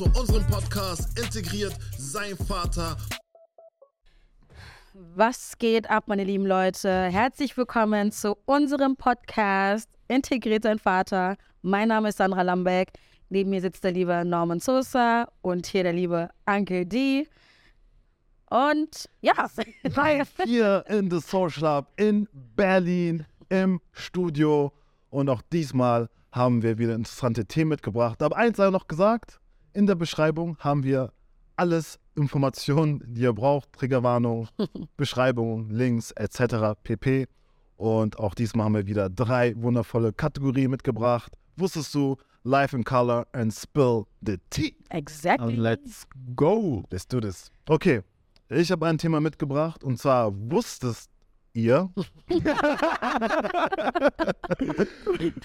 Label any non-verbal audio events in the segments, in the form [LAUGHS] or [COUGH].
zu unserem Podcast Integriert sein Vater. Was geht ab, meine lieben Leute? Herzlich willkommen zu unserem Podcast Integriert sein Vater. Mein Name ist Sandra Lambeck. Neben mir sitzt der liebe Norman Sosa und hier der liebe Uncle D. Und ja, [LAUGHS] Hier in The Social Lab in Berlin im Studio. Und auch diesmal haben wir wieder interessante Themen mitgebracht. Aber eins sei noch gesagt: In der Beschreibung haben wir alles Informationen, die ihr braucht: Triggerwarnung, [LAUGHS] Beschreibung, Links etc. pp. Und auch diesmal haben wir wieder drei wundervolle Kategorien mitgebracht. Wusstest du? Life in Color and Spill the Tea. exactly. Let's go. Let's do this. Okay, ich habe ein Thema mitgebracht und zwar wusstet ihr. [LAUGHS] ich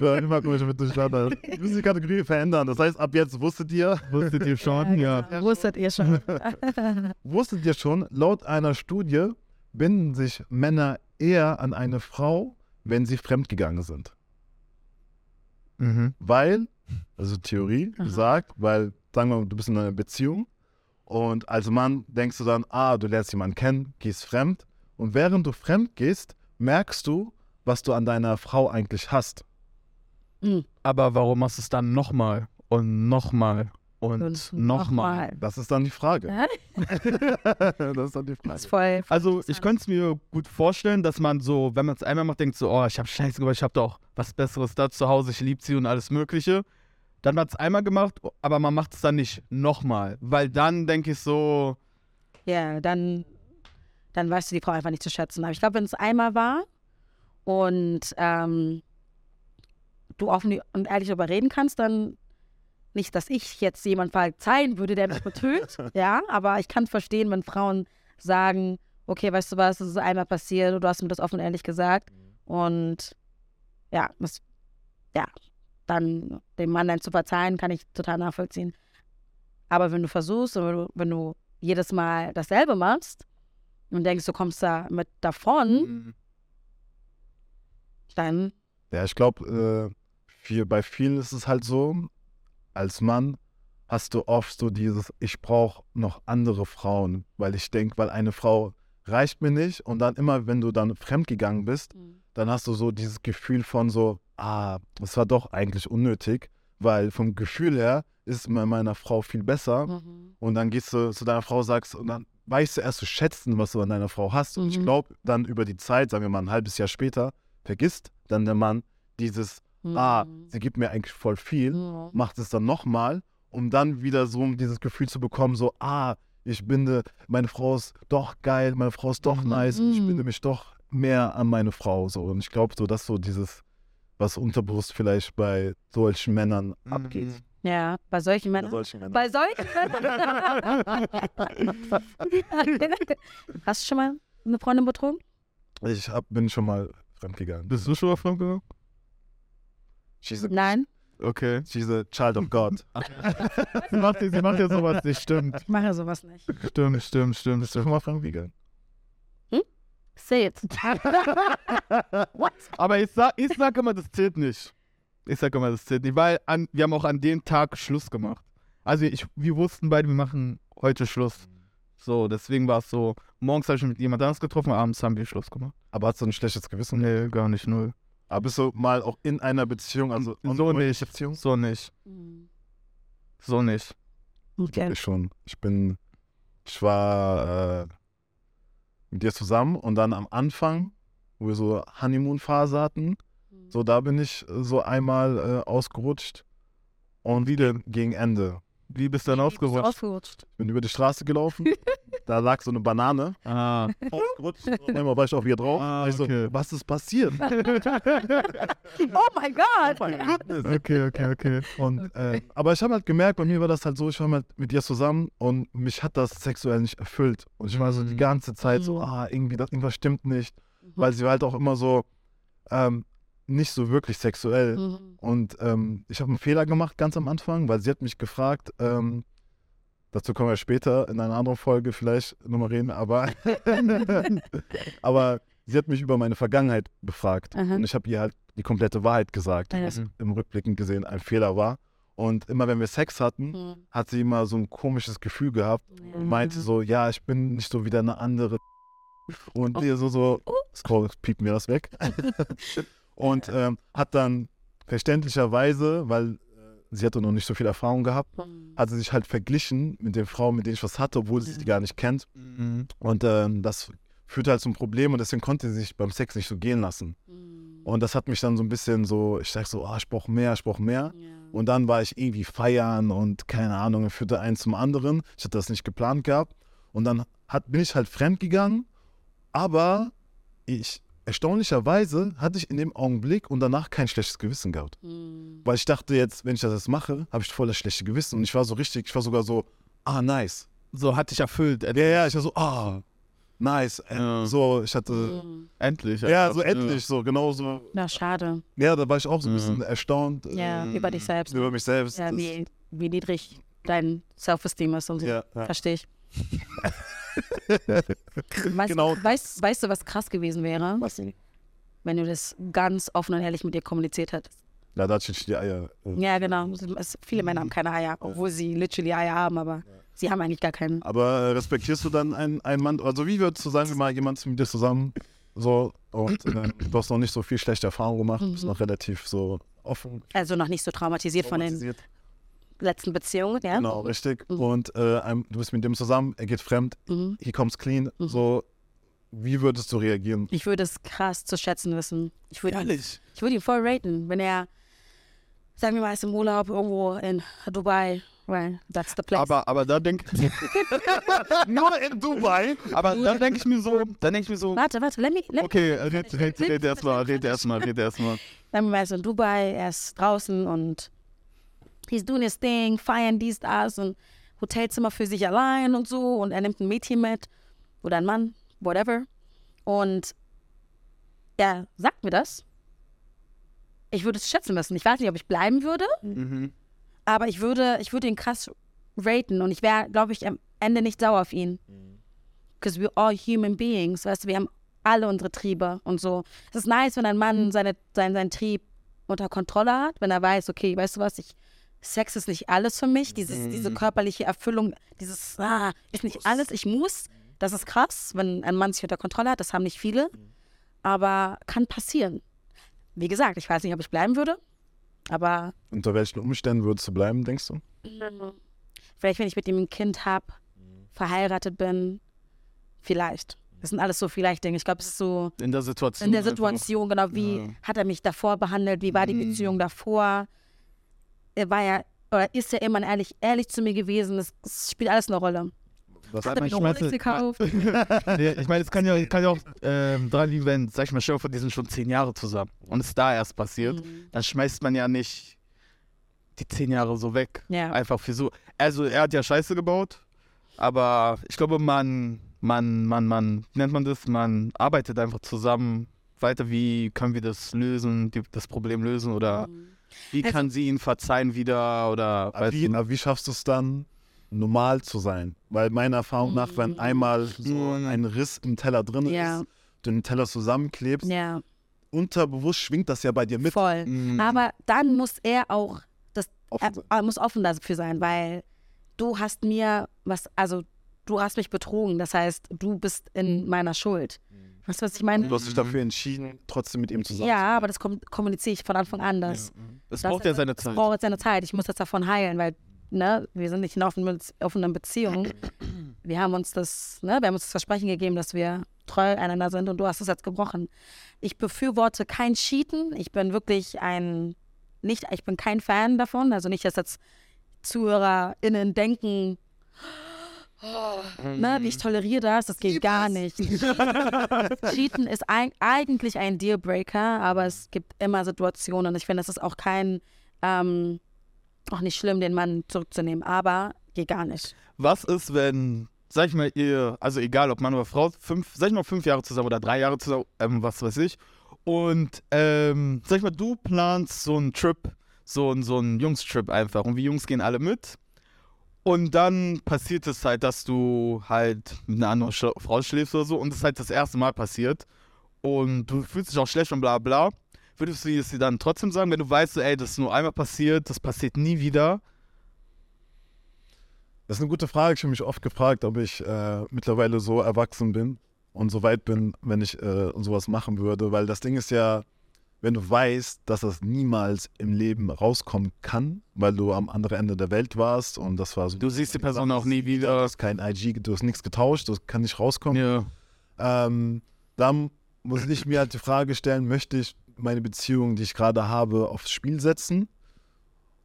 war immer komisch mit durcheinander. Ich muss die Kategorie verändern. Das heißt, ab jetzt wusstet ihr. Wusstet ihr [LAUGHS] schon? Ja. genau. Wusstet ihr schon. [LAUGHS] Wusstet ihr schon, laut einer Studie binden sich Männer eher an eine Frau, wenn sie fremdgegangen sind. Mhm. Weil, also Theorie Aha. sagt, weil, sagen wir mal, du bist in einer Beziehung und als Mann denkst du dann, ah, du lernst jemanden kennen, gehst fremd und während du fremd gehst, merkst du, was du an deiner Frau eigentlich hast. Aber warum machst du es dann nochmal und nochmal und, Und nochmal? [LAUGHS] Das ist dann die Frage. Das ist dann die Frage. voll. Also ich könnte es mir gut vorstellen, dass man so, wenn man es einmal macht, denkt so, oh, ich habe Scheiße gemacht, ich habe doch was Besseres da zu Hause, ich liebe sie und alles Mögliche. Dann hat es einmal gemacht, aber man macht es dann nicht nochmal. Weil dann denke ich so, Ja, dann, dann weißt du die Frau einfach nicht zu schätzen. Aber ich glaube, wenn es einmal war und ähm, du offen und ehrlich darüber reden kannst, dann nicht, dass ich jetzt jemand verzeihen würde, der mich betrügt, [LAUGHS] ja, aber ich kann verstehen, wenn Frauen sagen, okay, weißt du was, das ist einmal passiert und du hast mir das offen und ehrlich gesagt und ja, das, ja, dann dem Mann dann zu verzeihen, kann ich total nachvollziehen. Aber wenn du versuchst und wenn du, wenn du jedes Mal dasselbe machst und denkst, du kommst da mit davon, mm, dann Ja, ich glaube, äh, bei vielen ist es halt so, als Mann hast du oft so dieses, ich brauche noch andere Frauen, weil ich denke, weil eine Frau reicht mir nicht und dann immer, wenn du dann fremdgegangen bist, dann hast du so dieses Gefühl von so, ah, das war doch eigentlich unnötig, weil vom Gefühl her ist es bei meiner Frau viel besser Mhm. und dann gehst du zu deiner Frau, sagst und dann weißt du erst zu schätzen, was du an deiner Frau hast und ich Mhm. glaube, dann über die Zeit, sagen wir mal ein halbes Jahr später, vergisst dann der Mann dieses, ah, Mhm. sie gibt mir eigentlich voll viel, Mhm. macht es dann nochmal, um dann wieder so dieses Gefühl zu bekommen, so, ah, ich binde, meine Frau ist doch geil, meine Frau ist doch Mhm. nice, ich Mhm. binde mich doch mehr an meine Frau. So. Und ich glaube, so, dass so dieses, was unterbewusst vielleicht bei solchen Männern abgeht. Ja, bei solchen Bei Männern. solchen Männern. Bei solchen [LAUGHS] Hast du schon mal eine Freundin betrogen? Ich hab, bin schon mal fremdgegangen. Bist du schon mal fremdgegangen? She's a, Nein, Okay. she's a child of God. [LAUGHS] sie, macht, sie macht ja sowas nicht, stimmt. ich mache sowas nicht. Stimmt, stimmt, stimmt, Bist du schon mal fremdgegangen? Say it. [LAUGHS] What? Aber ich sag, ich sag immer, das zählt nicht. Ich sag immer, das zählt nicht, weil an, wir haben auch an dem Tag Schluss gemacht. Also ich, wir wussten beide, wir machen heute Schluss. So, deswegen war es so, morgens habe ich mich mit jemand anderes getroffen, abends haben wir Schluss gemacht. Aber hast du ein schlechtes Gewissen? Nee, gar nicht, null. Aber bist du mal auch in einer Beziehung, also So ongoing nicht. Beziehung? So nicht. So nicht. Okay. Ich schon. Ich bin, ich war äh, mit dir zusammen und dann am Anfang, wo wir so Honeymoon-Phase hatten, so da bin ich äh, so einmal äh, ausgerutscht und wieder gegen Ende. Wie bist du dann ausgerutscht? Ausgerutscht. Ich bin über die Straße gelaufen, [LAUGHS] da lag so eine Banane, Ah, ausgerutscht, und einmal war ich auf ihr drauf. Ah, ich so, okay. was ist passiert? [LAUGHS] Oh mein Gott! okay, okay, okay. Und, äh, aber ich habe halt gemerkt, bei mir war das halt so, ich war halt mit ihr zusammen und mich hat das sexuell nicht erfüllt. Und ich war so die Mhm. ganze Zeit so, Mhm. ah, irgendwie, das, irgendwas stimmt nicht. Weil sie war halt auch immer so, ähm, nicht so wirklich sexuell. Mhm. Und ähm, ich habe einen Fehler gemacht ganz am Anfang, weil sie hat mich gefragt, ähm, dazu kommen wir später in einer anderen Folge vielleicht nochmal reden, aber, [LAUGHS] aber sie hat mich über meine Vergangenheit befragt. Aha. Und ich habe ihr halt die komplette Wahrheit gesagt, Ja. was im Rückblickend gesehen ein Fehler war. Und immer wenn wir Sex hatten, Hm. hat sie immer so ein komisches Gefühl gehabt und meinte so, ja, ich bin nicht so wie deine andere. [LAUGHS] Und Oh. ihr so, so, scroll, piepen wir das weg. [LAUGHS] und ähm, hat dann verständlicherweise, weil äh, sie hatte noch nicht so viel Erfahrung gehabt, Hm. hat sie sich halt verglichen mit den Frauen, mit denen ich was hatte, obwohl sie die gar nicht kennt. Mhm. Und ähm, das führte halt zum Problem und deswegen konnte sie sich beim Sex nicht so gehen lassen. Hm. Und das hat mich dann so ein bisschen so, ich sag so, ah, ich brauche mehr, ich brauche mehr. Ja. Und dann war ich irgendwie feiern und keine Ahnung, führte eins zum anderen. Ich hatte das nicht geplant gehabt. Und dann hat, bin ich halt fremd gegangen. Aber ich, erstaunlicherweise, hatte ich in dem Augenblick und danach kein schlechtes Gewissen gehabt. Hm. Weil ich dachte jetzt, wenn ich das jetzt mache, habe ich voll das schlechte Gewissen. Und ich war so richtig, ich war sogar so, ah, nice. So hat dich erfüllt. Ja, ja, ich war so, ah, nice. Äh, Ja. So, ich hatte, Hm. Endlich. ja, so endlich, so, genau so. Na, schade. Ja, da war ich auch so ein Mhm. bisschen erstaunt äh, Ja, über dich selbst. über mich selbst. Ja, wie, wie niedrig dein Self-Esteem ist und so. ja, ja. Verstehe ich. [LAUGHS] weißt, Genau. weißt, weißt du, was krass gewesen wäre, Was denn? wenn du das ganz offen und ehrlich mit dir kommuniziert hättest? Ja, da ich die Eier. äh. Ja, genau. Es, viele Männer haben keine Eier, obwohl sie literally Eier haben, aber sie haben eigentlich gar keinen. Aber respektierst du dann einen, einen Mann? Also wie würdest du sagen, wir mal jemand mit dir zusammen so und äh, du hast noch nicht so viel schlechte Erfahrungen gemacht, bist Mhm. noch relativ so offen. Also noch nicht so traumatisiert von den traumatisiert. Letzten Beziehungen, ja? Genau, richtig. Mhm. Und äh, du bist mit dem zusammen, er geht fremd, Mhm. he comes clean. Mhm. So, wie würdest du reagieren? Ich würde es krass zu schätzen wissen. Ich würde Ehrlich. ich würde ihn voll raten, wenn er, sagen wir mal, ist im Urlaub irgendwo in Dubai, weil that's the place. Aber, aber da denke [LAUGHS] Nur in Dubai? aber da denk ich mir so, dann denke ich mir so, warte, warte, let me, let okay, red, red, red erstmal, red erstmal, red erstmal. Sagen wir mal, er ist in Dubai, er ist draußen und he's doing his thing, feiern dies, das und Hotelzimmer für sich allein und so und er nimmt ein Mädchen mit oder ein Mann, whatever. Und er sagt mir das. Ich würde es schätzen müssen. Ich weiß nicht, ob ich bleiben würde, Mhm. aber ich würde, ich würde ihn krass raten und ich wäre, glaube ich, am Ende nicht sauer auf ihn. Because we're all human beings, weißt du, wir haben alle unsere Triebe und so. Es ist nice, wenn ein Mann seine, sein, seinen Trieb unter Kontrolle hat, wenn er weiß, okay, weißt du was, ich, Sex ist nicht alles für mich, dieses, diese körperliche Erfüllung, dieses, ah, ist nicht alles, ich muss. Das ist krass, wenn ein Mann sich unter Kontrolle hat, das haben nicht viele, aber kann passieren. Wie gesagt, ich weiß nicht, ob ich bleiben würde, aber Unter welchen Umständen würdest du bleiben, denkst du? Vielleicht, wenn ich mit ihm ein Kind habe, verheiratet bin, vielleicht. Das sind alles so vielleicht Dinge. Ich glaube, es ist so In der Situation. in der einfach. Situation, genau, wie Ja. hat er mich davor behandelt, wie war die Mhm. Beziehung davor. Er war ja, oder ist er immer ehrlich, ehrlich zu mir gewesen. Das, das spielt alles eine Rolle. Was Hat er eine meine, Rolex gekauft? nee, ich meine, es kann ja, kann ja auch ähm, dran liegen, wenn, sag ich mal, vor, die sind schon zehn Jahre zusammen und es ist da erst passiert, Mhm. dann schmeißt man ja nicht die zehn Jahre so weg. Ja. Einfach für so. Also er hat ja Scheiße gebaut, aber ich glaube, man, man, man, man, wie nennt man das? Man arbeitet einfach zusammen weiter, wie können wir das lösen, die, das Problem lösen oder wie Also- kann sie ihn verzeihen wieder oder Aber wie, aber wie schaffst du es dann, normal zu sein? Weil meiner Erfahrung nach, wenn einmal so Mhm. ein Riss im Teller drin Ja. ist, du den Teller zusammenklebst, Ja, unterbewusst schwingt das ja bei dir mit. voll. Mhm. Aber dann muss er auch, das, Offen er, er muss offen dafür sein, weil du hast mir was, also du hast mich betrogen. Das heißt, du bist in meiner Schuld. Weißt du, was ich meine? Du hast dich dafür entschieden, trotzdem mit ihm zusammen Ja, aber das kom kommuniziere ich von Anfang an. Das, Es das- braucht ja seine das Zeit. braucht jetzt seine Zeit. Ich muss jetzt davon heilen, weil ne, wir sind nicht in offenen, offenen Beziehungen. [CLEARS THROAT] Wir haben uns das, ne, wir haben uns das Versprechen gegeben, dass wir treu einander sind und du hast es jetzt gebrochen. Ich befürworte kein Cheaten. Ich bin wirklich ein, nicht, ich bin kein Fan davon. Also nicht, dass jetzt ZuhörerInnen denken, ne, wie ich toleriere das, das geht gar nicht. [LAUGHS] Cheaten ist ein, eigentlich ein Dealbreaker, aber es gibt immer Situationen. Ich finde, es ist auch kein, ähm, auch nicht schlimm, den Mann zurückzunehmen, aber geht gar nicht. Was ist, wenn, sag ich mal, ihr, also egal ob Mann oder Frau, fünf, sag ich mal, fünf Jahre zusammen oder drei Jahre zusammen, ähm, was weiß ich, und ähm, sag ich mal, du planst so einen Trip, so, so einen Jungs-Trip einfach und wir Jungs gehen alle mit. Und dann passiert es halt, dass du halt mit einer anderen Sch Frau schläfst oder so und es ist halt das erste Mal passiert und du fühlst dich auch schlecht und bla bla. würdest du es dir dann trotzdem sagen, wenn du weißt, so, ey, das ist nur einmal passiert, das passiert nie wieder? Das ist eine gute Frage. Ich habe mich oft gefragt, ob ich äh, mittlerweile so erwachsen bin und so weit bin, wenn ich äh, sowas machen würde. Weil das Ding ist ja, wenn du weißt, dass das niemals im Leben rauskommen kann, weil du am anderen Ende der Welt warst und das war so. Du siehst die Person auch nie Du wieder. hast kein IG, du hast nichts getauscht, das kann nicht rauskommen. Ja. Ähm, dann muss ich mir halt die Frage stellen, möchte ich meine Beziehung, die ich gerade habe, aufs Spiel setzen?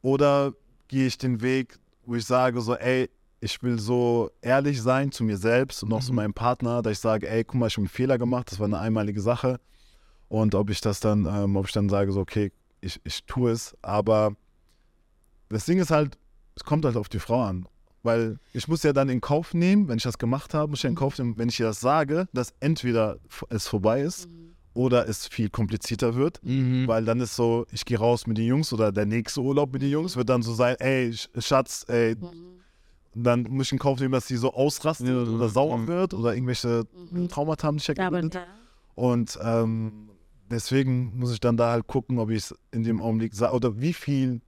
Oder gehe ich den Weg, wo ich sage so, ey, ich will so ehrlich sein zu mir selbst und auch zu meinem Partner, dass ich sage, ey, guck mal, ich habe einen Fehler gemacht, das war eine einmalige Sache. Und ob ich das dann, ähm, ob ich dann sage so, okay, ich, ich tue es, aber das Ding ist halt, es kommt halt auf die Frau an. Weil ich muss ja dann in Kauf nehmen, wenn ich das gemacht habe, muss ich ja in Kauf nehmen, wenn ich ihr das sage, dass entweder es vorbei ist oder es viel komplizierter wird. Mhm. Weil dann ist so, ich gehe raus mit den Jungs oder der nächste Urlaub mit den Jungs wird dann so sein, ey, Sch- Schatz, ey, dann muss ich in Kauf nehmen, dass sie so ausrastet oder sauer mhm. wird oder irgendwelche Traumata haben, die ich ja gebildet. Und ähm, deswegen muss ich dann da halt gucken, ob ich es in dem Augenblick sage, oder wie viel,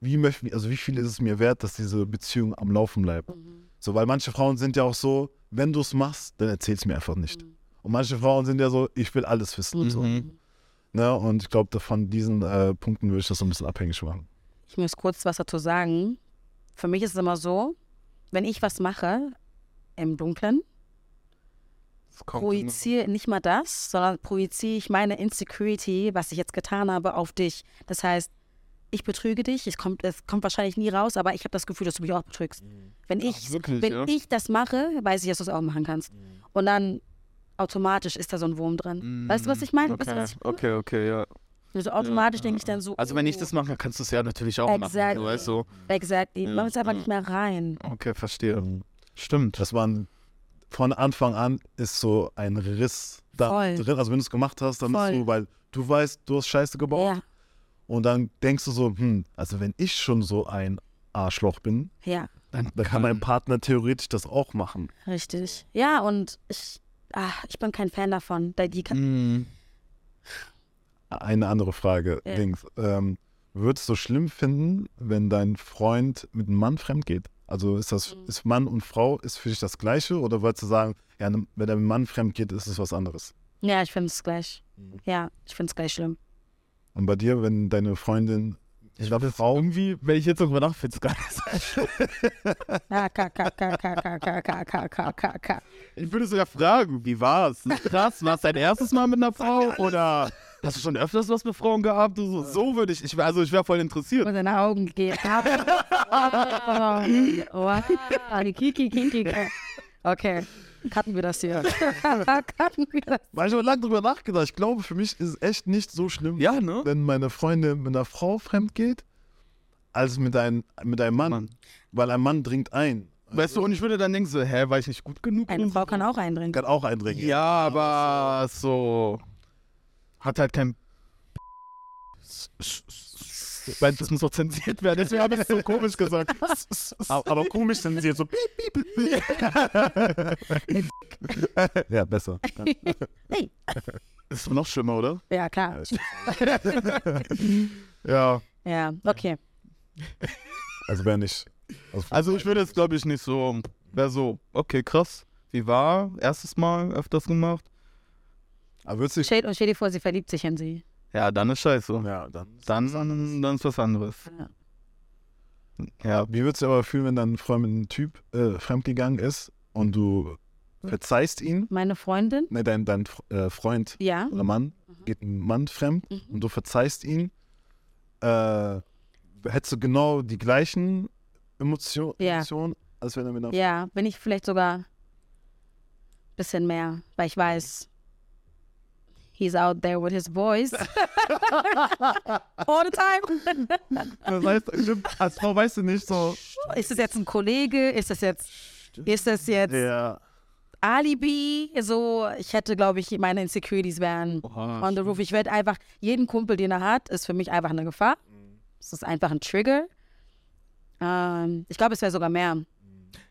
wie möchte also wie viel ist es mir wert, dass diese Beziehung am Laufen bleibt. So, weil manche Frauen sind ja auch so, wenn du es machst, dann erzähl es mir einfach nicht. Und manche Frauen sind ja so, ich will alles wissen. So, Mhm. ne? Und ich glaube, von diesen äh, Punkten würde ich das so ein bisschen abhängig machen. Ich muss kurz was dazu sagen. Für mich ist es immer so, wenn ich was mache im Dunkeln, projiziere nicht mal das, sondern projiziere ich meine Insecurity, was ich jetzt getan habe, auf dich. Das heißt, ich betrüge dich, es kommt, es kommt wahrscheinlich nie raus, aber ich habe das Gefühl, dass du mich auch betrügst. Wenn ich, wirklich, wenn ja? ich das mache, weiß ich, dass du es auch machen kannst. Und dann automatisch ist da so ein Wurm drin. Mhm. Weißt du, was ich meine? Okay, Weißt du, okay, okay, ja. Also automatisch denke ich dann so. Also wenn ich oh, das mache, kannst du es ja natürlich auch Exactly. machen. So, weißt du? Exactly. Ja, Man ist einfach ja. nicht mehr rein. Okay, verstehe. Stimmt. Das waren von Anfang an ist so ein Riss da Voll. drin. Also wenn du es gemacht hast, dann Voll. bist du, weil du weißt, du hast Scheiße gebaut. Ja, Und dann denkst du so, hm, also wenn ich schon so ein Arschloch bin, ja, dann kann mein Partner theoretisch das auch machen. richtig. Ja, und ich, ah, ich bin kein Fan davon. Da die kann, Mhm. Eine andere Frage, Ja. Dings. Ähm, würdest du schlimm finden, wenn dein Freund mit einem Mann fremd geht? Also ist das, ist Mann und Frau, ist für dich das Gleiche oder wolltest du sagen, ja, wenn der Mann fremd geht, ist es was anderes? Ja, ich finde es gleich. Ja, ich finde es gleich schlimm. Und bei dir, wenn deine Freundin. Ich glaube, Frau. Irgendwie, wenn ich jetzt darüber nachdenke, finde es gar nicht Ich würde sogar fragen, wie war's? Krass, war es dein erstes Mal mit einer Frau oder hast du schon öfters was mit Frauen gehabt? So, so würde ich, ich wär- also ich wäre voll interessiert. Und seine Augen gehen ab. Wow. Kiki, kiki. Okay, cutten wir das hier. cutten wir das. Weil ich habe lange drüber nachgedacht. Ich glaube, für mich ist es echt nicht so schlimm, Ja, ne? wenn meine Freundin mit einer Frau fremd geht, als mit, ein, mit einem Mann. Mann. Weil ein Mann dringt ein. Weißt du, und ich würde dann denken so, hä, war ich nicht gut genug? Eine Frau kann auch eindringen. Kann auch eindringen. Ja, aber so. Hat halt kein. Weil das muss auch zensiert werden, deswegen habe ich es so komisch gesagt. [LAUGHS] Aber, aber komisch jetzt so. Piep, piep, piep. [LAUGHS] ja, besser. Hey. Das ist doch noch schlimmer, oder? Ja, klar. Ja. [LAUGHS] Ja, okay. Also wäre nicht. Also, Also ich würde jetzt, glaube ich, nicht so. Wäre so, okay, krass. Wie war? Erstes Mal öfters gemacht? Aber würdest du dich. Stell, und stell dir vor, sie verliebt sich in sie. Ja, dann ist scheiße. Ja, dann. Dann, dann ist was anderes. Ja. Ja. Wie würdest du aber fühlen, wenn dein Freund mit einem Typ äh, fremdgegangen ist und du verzeihst ihn? Meine Freundin? Ne, dein, dein äh, Freund Ja. oder Mann geht ein Mann fremd Mhm. und du verzeihst ihn. Äh, hättest du genau die gleichen Emotion, Ja. Emotionen, als wenn er mit einer Ja, bin ich vielleicht sogar ein bisschen mehr, weil ich weiß, he's out there with his boys. [LAUGHS] All the time. [LAUGHS] Das heißt, als Frau weißt du nicht so. Ist das jetzt ein Kollege? Ist das jetzt, ist das jetzt Ja. Alibi? So, ich hätte, glaube ich, meine Insecurities wären on the roof. Ich werde einfach, jeden Kumpel, den er hat, ist für mich einfach eine Gefahr. Es ist einfach ein Trigger. Ähm, ich glaube, es wäre sogar mehr.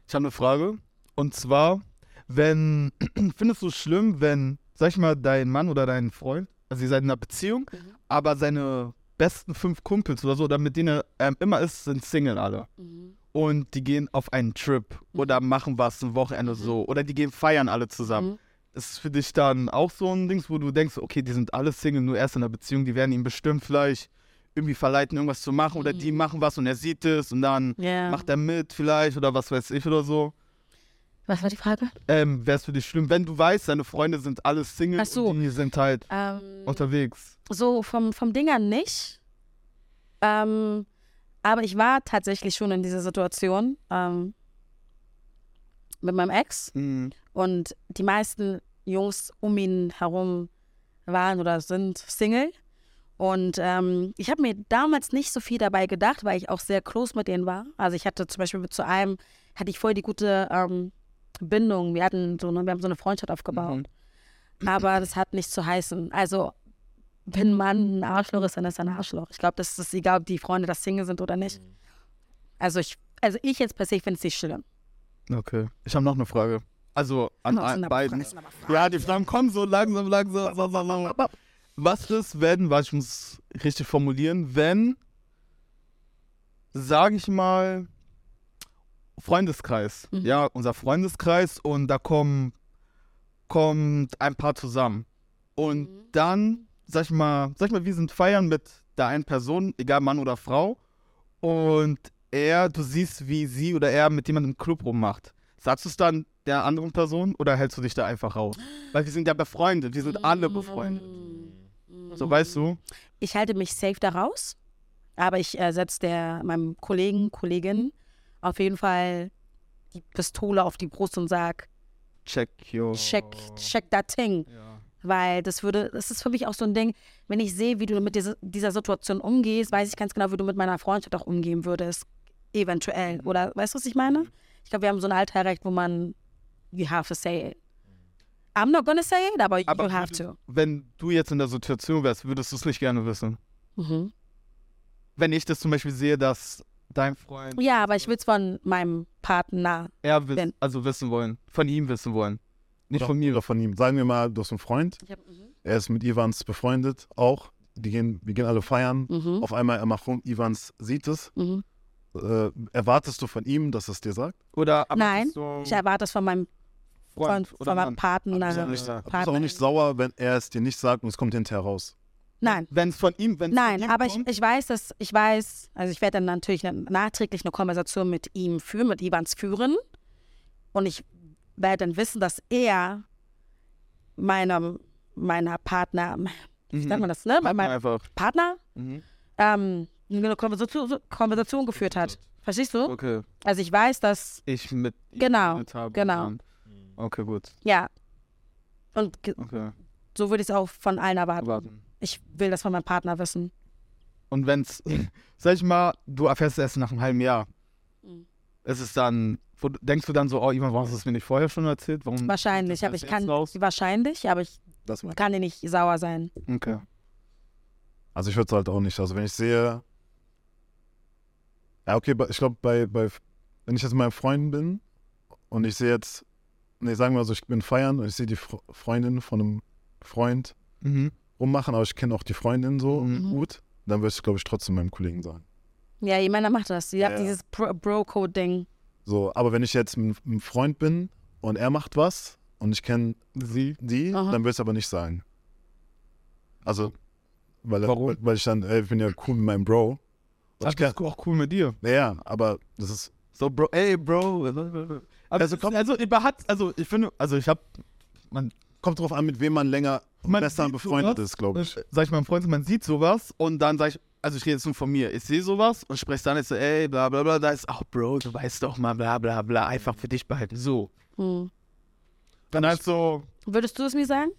Ich habe eine Frage. Und zwar, wenn, [CLEARS THROAT] findest du es schlimm, wenn, sag ich mal, dein Mann oder dein Freund also ihr seid in einer Beziehung, Mhm. aber seine besten fünf Kumpels oder so, oder mit denen er ähm, immer ist, sind Single alle. Mhm. Und die gehen auf einen Trip oder machen was ein Wochenende so. Oder die gehen feiern alle zusammen. Mhm. Ist für dich dann auch so ein Ding, wo du denkst, okay, die sind alle Single, nur erst in einer Beziehung, die werden ihn bestimmt vielleicht irgendwie verleiten, irgendwas zu machen oder die machen was und er sieht es und dann Ja. macht er mit vielleicht oder was weiß ich oder so. Was war die Frage? Ähm, Wäre es für dich schlimm, wenn du weißt, deine Freunde sind alle Single Ach so. und die sind halt Ähm, unterwegs. so vom, vom Ding an nicht. Ähm, aber ich war tatsächlich schon in dieser Situation ähm, mit meinem Ex. Mhm. Und die meisten Jungs um ihn herum waren oder sind Single. Und ähm, ich habe mir damals nicht so viel dabei gedacht, weil ich auch sehr close mit denen war. Also ich hatte zum Beispiel zu einem, hatte ich voll die gute ähm, Bindung. Wir hatten so, eine- wir haben so eine Freundschaft aufgebaut. Aber das hat nichts zu heißen. Also wenn man ein Arschloch ist, dann ist er ein Arschloch. Ich glaube, das ist egal, ob die Freunde das Single sind oder nicht. Also ich, also ich jetzt per se finde es nicht schlimm. Okay. Ich habe noch eine Frage. Also an aber- beiden. Fragen. Ja, die Fragen kommen so langsam, langsam. langsam. Was ist, wenn, was ich muss richtig formulieren, wenn, sage ich mal, Freundeskreis, Mhm. ja, unser Freundeskreis und da kommen, kommt ein Paar zusammen. Und Mhm. dann, sag ich mal, sag ich mal, wir sind feiern mit der einen Person, egal Mann oder Frau, und er, du siehst, wie sie oder er mit jemandem im Club rummacht. Sagst du es dann der anderen Person oder hältst du dich da einfach raus? Weil wir sind ja befreundet, wir sind alle befreundet. So, weißt du? Ich halte mich safe da raus, aber ich äh, setze meinem Kollegen, Kollegin auf jeden Fall die Pistole auf die Brust und sag, Check your. check, check that thing. Ja. Weil das würde, das ist für mich auch so ein Ding, wenn ich sehe, wie du mit dieser, dieser Situation umgehst, weiß ich ganz genau, wie du mit meiner Freundschaft auch umgehen würdest. Eventuell. Oder weißt du, was ich meine? Ich glaube, wir haben so ein Alter wo man, you have to say it. I'm not gonna say it, aber, Aber you have to. Wenn du jetzt in der Situation wärst, würdest du es nicht gerne wissen. Mhm. Wenn ich das zum Beispiel sehe, dass dein Freund. Ja, aber ich will es von meinem Partner. Er wiss, also wissen wollen. Von ihm wissen wollen. Nicht Oder- von mir. Oder von ihm. Sagen wir mal, du hast einen Freund, Ich hab, mhm. er ist mit Ivans befreundet, auch. Die gehen, wir gehen alle feiern. Mhm. Auf einmal er macht rum, Ivans sieht es. Mhm. Äh, erwartest du von ihm, dass er es dir sagt? Oder Nein, so Ich erwarte es von meinem, von, Freund von oder meinem Mann. Partner. Du bist auch nicht sauer, wenn er es dir nicht sagt und es kommt hinterher raus. Nein, Wenn es von ihm, wenn nein, von ihm aber ich, kommt, ich weiß, dass ich weiß, also ich werde dann natürlich eine, nachträglich eine Konversation mit ihm führen, mit Ivans führen. Und ich werde dann wissen, dass er meinem, meiner Partner, [LAUGHS] wie Mhm. sagt man das, ne? Mein, mein einfach. Partner Mhm. ähm, eine Konversation, Konversation geführt hat. Verstehst du? Okay. Also ich weiß, dass, Ich mit ihm Genau, mit habe genau. dann- Okay, gut. ja. Und Okay. so würde ich es auch von allen erwarten. Warten. Ich will das von meinem Partner wissen. Und wenn's, [LAUGHS] sag ich mal, du erfährst es erst nach einem halben Jahr, Mhm. ist es dann, wo, denkst du dann so, oh, Ivan, warum hast du es mir nicht vorher schon erzählt? Warum? Wahrscheinlich, aber ich kann, raus? wahrscheinlich, aber ich kann dir nicht sauer sein. Okay. Also ich würde es halt auch nicht. Also wenn ich sehe. Ja, okay, ich glaube, bei, bei, wenn ich jetzt mit meinem Freund bin und ich sehe jetzt, nee, sagen wir mal so, ich bin feiern und ich sehe die Fre- Freundin von einem Freund Mhm. Rummachen, aber ich kenne auch die Freundin so Mhm. gut, dann würde ich, glaube ich, trotzdem meinem Kollegen sagen. Ja, Männer macht das. Die Ja, hat ja. dieses Bro- Bro-Code-Ding. So, aber wenn ich jetzt mit einem Freund bin und er macht was und ich kenne Sie? die, Aha. dann würde ich es aber nicht sagen. Also, weil, er- Warum? weil ich dann, ey, ich bin ja cool mit meinem Bro. Das ich ist auch cool mit dir. naja, aber das ist, So, Bro, ey, Bro. Aber also, komm, also, also, ich finde, also, ich hab, man, kommt drauf an, mit wem man länger Man besser befreundet sowas. ist, glaube ich. sag ich meinem Freund, man sieht sowas und dann sag ich, also ich rede jetzt nur von mir, ich sehe sowas und spreche dann jetzt so, ey, bla bla bla, da ist, ach Bro, du weißt doch mal, bla bla bla, einfach für dich behalten, so. Hm. Dann halt so, Würdest du es mir sagen?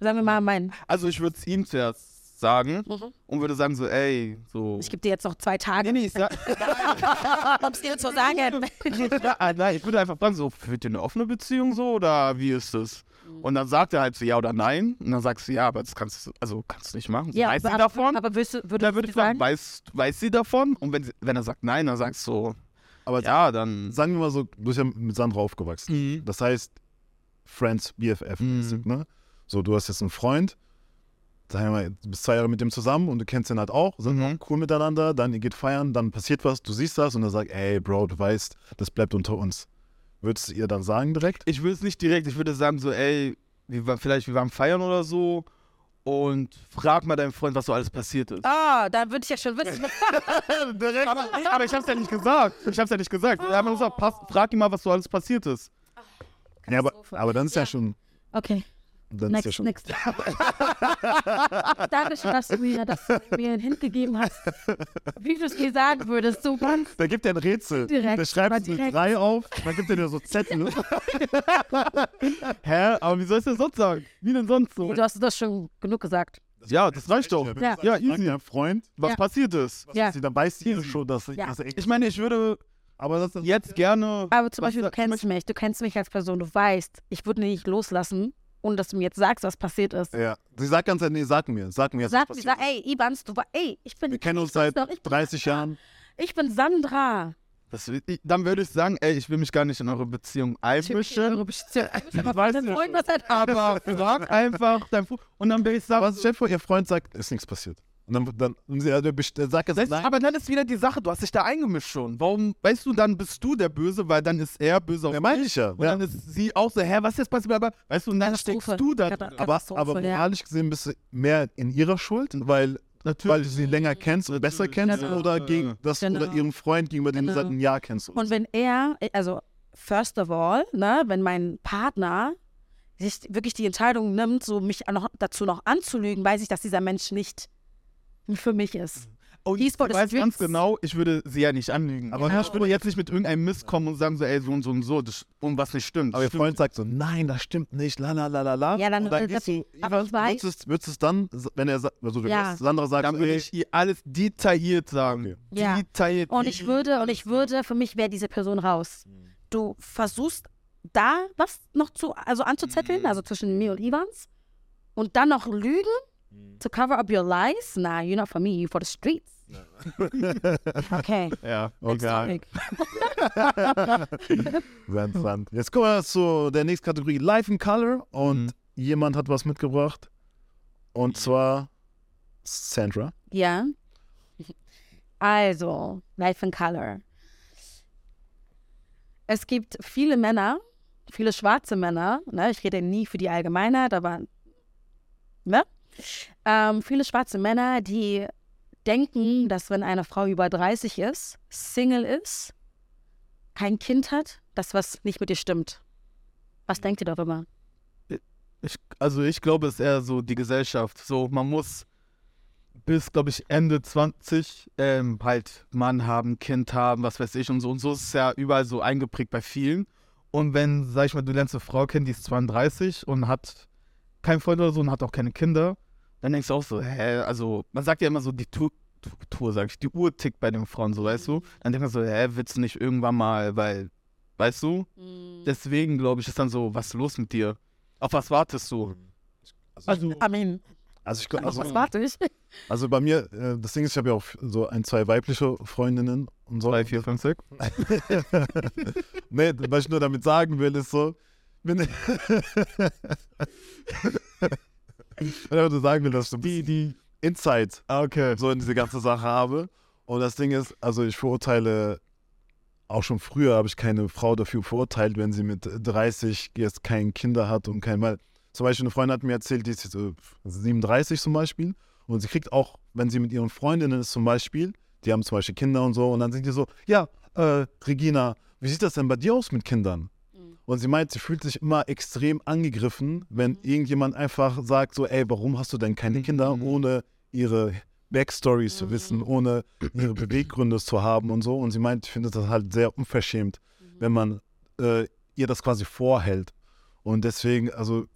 Sagen wir mal mein. also ich würde es ihm zuerst sagen Mhm. und würde sagen so, ey, so. Ich gebe dir jetzt noch zwei Tage, nee, nee, ich sag, [LAUGHS] ob es dir zu sagen [LAUGHS] Ja, nein, ich würde einfach fragen, so, führt ihr eine offene Beziehung so oder wie ist das? Und dann sagt er halt so ja oder nein. Und dann sagst du, ja, aber das kannst du, also kannst du nicht machen. Ja, weiß sie aber, davon? aber würdest du, würdest dann würde ich fragen, sagen? weiß, weiß sie davon? Und wenn, sie, wenn er sagt nein, dann sagst du so, Aber ja, dann. sagen wir mal so, du bist ja mit Sandra aufgewachsen. Mhm. Das heißt, Friends, BFF, Mhm. ne? So, du hast jetzt einen Freund, sagen wir mal, du bist zwei Jahre mit dem zusammen und du kennst ihn halt auch, sind Mhm. cool miteinander, dann ihr geht feiern, dann passiert was, du siehst das und er sagt, ey, Bro, du weißt, das bleibt unter uns. Würdest du ihr dann sagen direkt? Ich würde es nicht direkt, ich würde sagen so, ey, wir, war- vielleicht wir waren feiern oder so und frag mal deinen Freund, was so alles passiert ist. Ah, dann würde ich ja schon wissen. [LAUGHS] direkt. Aber, aber ich hab's ja nicht gesagt. Ich hab's ja nicht gesagt. Wir haben gesagt, pass, frag ihn mal, was so alles passiert ist. Ja, aber, aber dann ist ja, Ja. schon, Okay, dann ist ja next, schon next. [LAUGHS] Dankeschön, dass du mir, dass du mir einen Hint gegeben hast, wie du es mir sagen würdest. So ganz Da gibt er ein Rätsel. Direkt, da schreibst du eine direkt. 3 auf, dann gibt er dir so Zettel. Hä? Aber wie soll ich das sonst sagen? Wie denn sonst so? Du hast das schon genug gesagt. Ja, das reicht doch. Ja. Ja, easy. Ja, Freund, Was Ja. passiert ist. was Ja. sie, dann weiß sie schon, dass, Ja. dass er echt Ich meine, ich würde Aber das ist jetzt gerne. Aber zum Beispiel, du kennst mich, du kennst mich als Person, du weißt, ich würde nicht loslassen, ohne dass du mir jetzt sagst, was passiert ist. Ja. Sie sagt ganz ehrlich, nee, sag mir, sag mir. Sag, was mir, passiert sag, ey, Ibans, du war, ey, ich bin, Wir kennen uns ich seit ich bin 30 Jahren. Ich bin Sandra. Das, ich, dann würde ich sagen, ey, ich will mich gar nicht in eure Beziehung einmischen. Eure Beziehung. Ich weiß Dein nicht. Freund, was Aber [LAUGHS] frag einfach dein Fu Und dann will ich sagen, Aber stell dir vor, ihr Freund sagt, ist nichts passiert. Und dann, dann der, best- der sagt Das, nein. aber dann ist wieder die Sache, du hast dich da eingemischt schon. Warum, weißt du, dann bist du der Böse, weil dann ist er böse auf Ja, meine ich ja. Und ja. dann ist sie auch so, hä, was ist jetzt passiert? Aber, weißt du, und dann steckst du da. Aber, aber ja. moralisch gesehen bist du mehr in ihrer Schuld, weil, weil du sie länger kennst und besser kennst Genau. oder gegen das Genau. oder ihren Freund, gegenüber dem du Genau. seit einem Jahr kennst. Und wenn er, also first of all, ne, wenn mein Partner sich wirklich die Entscheidung nimmt, so mich noch, dazu noch anzulügen, weiß ich, dass dieser Mensch nicht für mich ist. Und ich for the weiß ganz genau, ich würde sie ja nicht anlügen. Aber Genau. ich würde jetzt nicht mit irgendeinem Mist kommen und sagen so, ey, so und so und so, das, und was nicht stimmt. aber ihr. Freund sagt so, nein, das stimmt nicht, la la la la la. Ja, dann- und dann das- gehst du, aber ich weiß- würdest, du es- würdest es dann, wenn er also Ja. Sandra sagt, Dann würde ich ihr alles detailliert sagen. Okay. Ja. Detailliert. Und ich würde, und ich würde, für mich wäre diese Person raus. Du versuchst da was noch zu, also anzuzetteln, also zwischen mir und Ivans, und dann noch lügen, to cover up your lies. Nah, you're not for me, you're for the streets. [LAUGHS] Okay. [LAUGHS] Ja, Next okay. topic. [LAUGHS] Sand, Sand. Jetzt kommen wir zu der nächsten Kategorie Life in Color und Mhm. jemand hat was mitgebracht und zwar Sandra. Ja. Also, Life in Color. Es gibt viele Männer, viele schwarze Männer, ne? ich rede nie für die Allgemeinheit, aber ne? Ähm, viele schwarze Männer, die denken, dass wenn eine Frau über 30 ist, Single ist, kein Kind hat, dass was nicht mit ihr stimmt. Was denkt ihr darüber? Ich, also ich glaube, es ist eher so die Gesellschaft. So, man muss bis, glaube ich, Ende 20 ähm, halt Mann haben, Kind haben, was weiß ich und so. Und so ist es ja überall so eingeprägt bei vielen. Und wenn, sag ich mal, du lernst eine Frau kennen, die ist 32 und hat keinen Freund oder so und hat auch keine Kinder, dann denkst du auch so, hä, also man sagt ja immer so, die Tour, Tour, sag ich, die Uhr tickt bei den Frauen, so, weißt du? Dann denkst du so, hä, willst du nicht irgendwann mal, weil, weißt du? Deswegen, glaube ich, ist dann so, was ist los mit dir? Auf was wartest du? Also, Amen. Also, ich, Also, also, was warte ich? [LAUGHS] also bei mir, äh, das Ding ist, ich habe ja auch so ein, zwei weibliche Freundinnen und so. 3, 4, 5, 6. nee, was ich nur damit sagen will, ist so, wenn ich nur sagen will, dass so die, die Insight Okay. so in diese ganze Sache habe. Und das Ding ist, also ich verurteile, auch schon früher habe ich keine Frau dafür verurteilt, wenn sie mit 30 jetzt kein Kinder hat und kein, weil zum Beispiel eine Freundin hat mir erzählt, die ist jetzt äh, 37 zum Beispiel und sie kriegt auch, wenn sie mit ihren Freundinnen ist zum Beispiel, die haben zum Beispiel Kinder und so und dann sind die so, ja, äh, Regina, wie sieht das denn bei dir aus mit Kindern? Und sie meint, sie fühlt sich immer extrem angegriffen, wenn irgendjemand einfach sagt so, ey, warum hast du denn keine Kinder, Mhm. ohne ihre Backstories zu wissen, ohne ihre Beweggründe zu haben und so. Und sie meint, ich finde das halt sehr unverschämt, wenn man äh, ihr das quasi vorhält. Und deswegen, also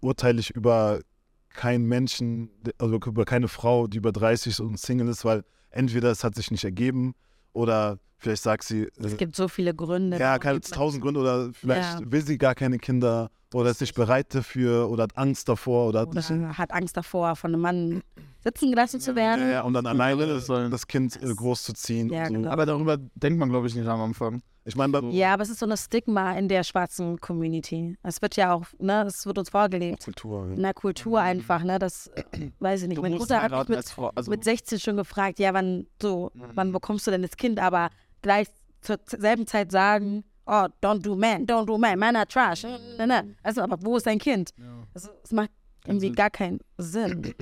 urteile ich über keinen Menschen, also über keine Frau, die über 30 ist und Single ist, weil entweder es hat sich nicht ergeben oder vielleicht sagt sie, Es äh, gibt so viele Gründe. ja, keine tausend Gründe oder vielleicht Ja. will sie gar keine Kinder oder ist nicht bereit dafür oder hat Angst davor oder, hat Oder nicht, hat Angst davor, von einem Mann sitzen gelassen zu werden. ja, ja, und dann alleine das das Kind äh, großzuziehen. Ja, so. genau. Aber darüber denkt man, glaube ich, nicht am Anfang. Ich meine, Ja, aber es ist so ein Stigma in der schwarzen Community. Es wird ja auch, ne, es wird uns vorgelebt. Kultur. In der Kultur einfach, ne, das, äh, weiß ich nicht. Du Meine musst Mutter hat mich mit, Frau. Also, mit 16 schon gefragt, ja, wann so, wann Mhm. bekommst du denn das Kind? Aber gleich zur selben Zeit sagen, oh, don't do man, don't do man, man are trash. Ne, ne. Also, aber wo ist dein Kind? Also, es macht irgendwie Also- gar keinen Sinn.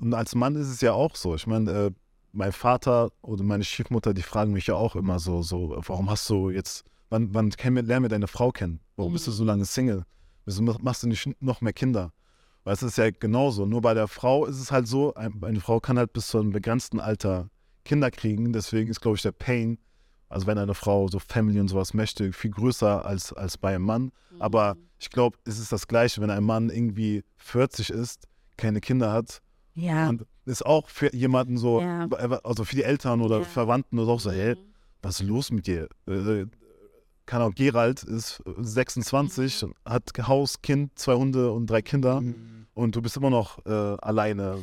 Und als Mann ist es ja auch so. Ich meine, äh, mein Vater oder meine Stiefmutter, die fragen mich ja auch immer so, so, warum hast du jetzt, wann, wann wir, lernen wir deine Frau kennen? Warum bist du so lange Single? Wieso mach- machst du nicht noch mehr Kinder? Weil es ist ja genauso. Nur bei der Frau ist es halt so, ein- eine Frau kann halt bis zu einem begrenzten Alter Kinder kriegen. Deswegen ist, glaube ich, der Pain, also wenn eine Frau so Family und sowas möchte, viel größer als, als bei einem Mann. Aber ich glaube, es ist das Gleiche, wenn ein Mann irgendwie 40 ist, keine Kinder hat Ja. und ist auch für jemanden so, Ja. also für die Eltern oder Ja. Verwandten oder auch so, hey, was ist los mit dir? Äh, keine Ahnung, Gerald ist 26, Mhm. hat Haus, Kind, zwei Hunde und drei Kinder Mhm. und du bist immer noch äh, alleine.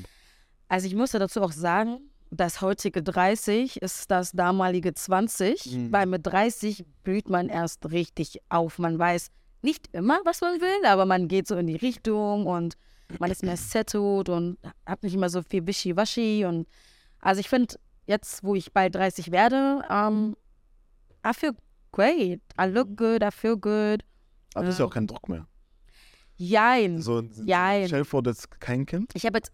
Also ich muss ja dazu auch sagen, das heutige 30 ist das damalige 20, Mhm. weil mit 30 blüht man erst richtig auf. Man weiß nicht immer, was man will, aber man geht so in die Richtung und man ist mehr settled und hat nicht immer so viel Wischiwaschi. Und also ich finde, jetzt, wo ich bald 30 werde, um, I feel great. I look good, I feel good. Aber das ist ja auch kein Druck mehr. Jein. So, Jein. Stell dir vor, das ist kein Kind. Ich habe jetzt,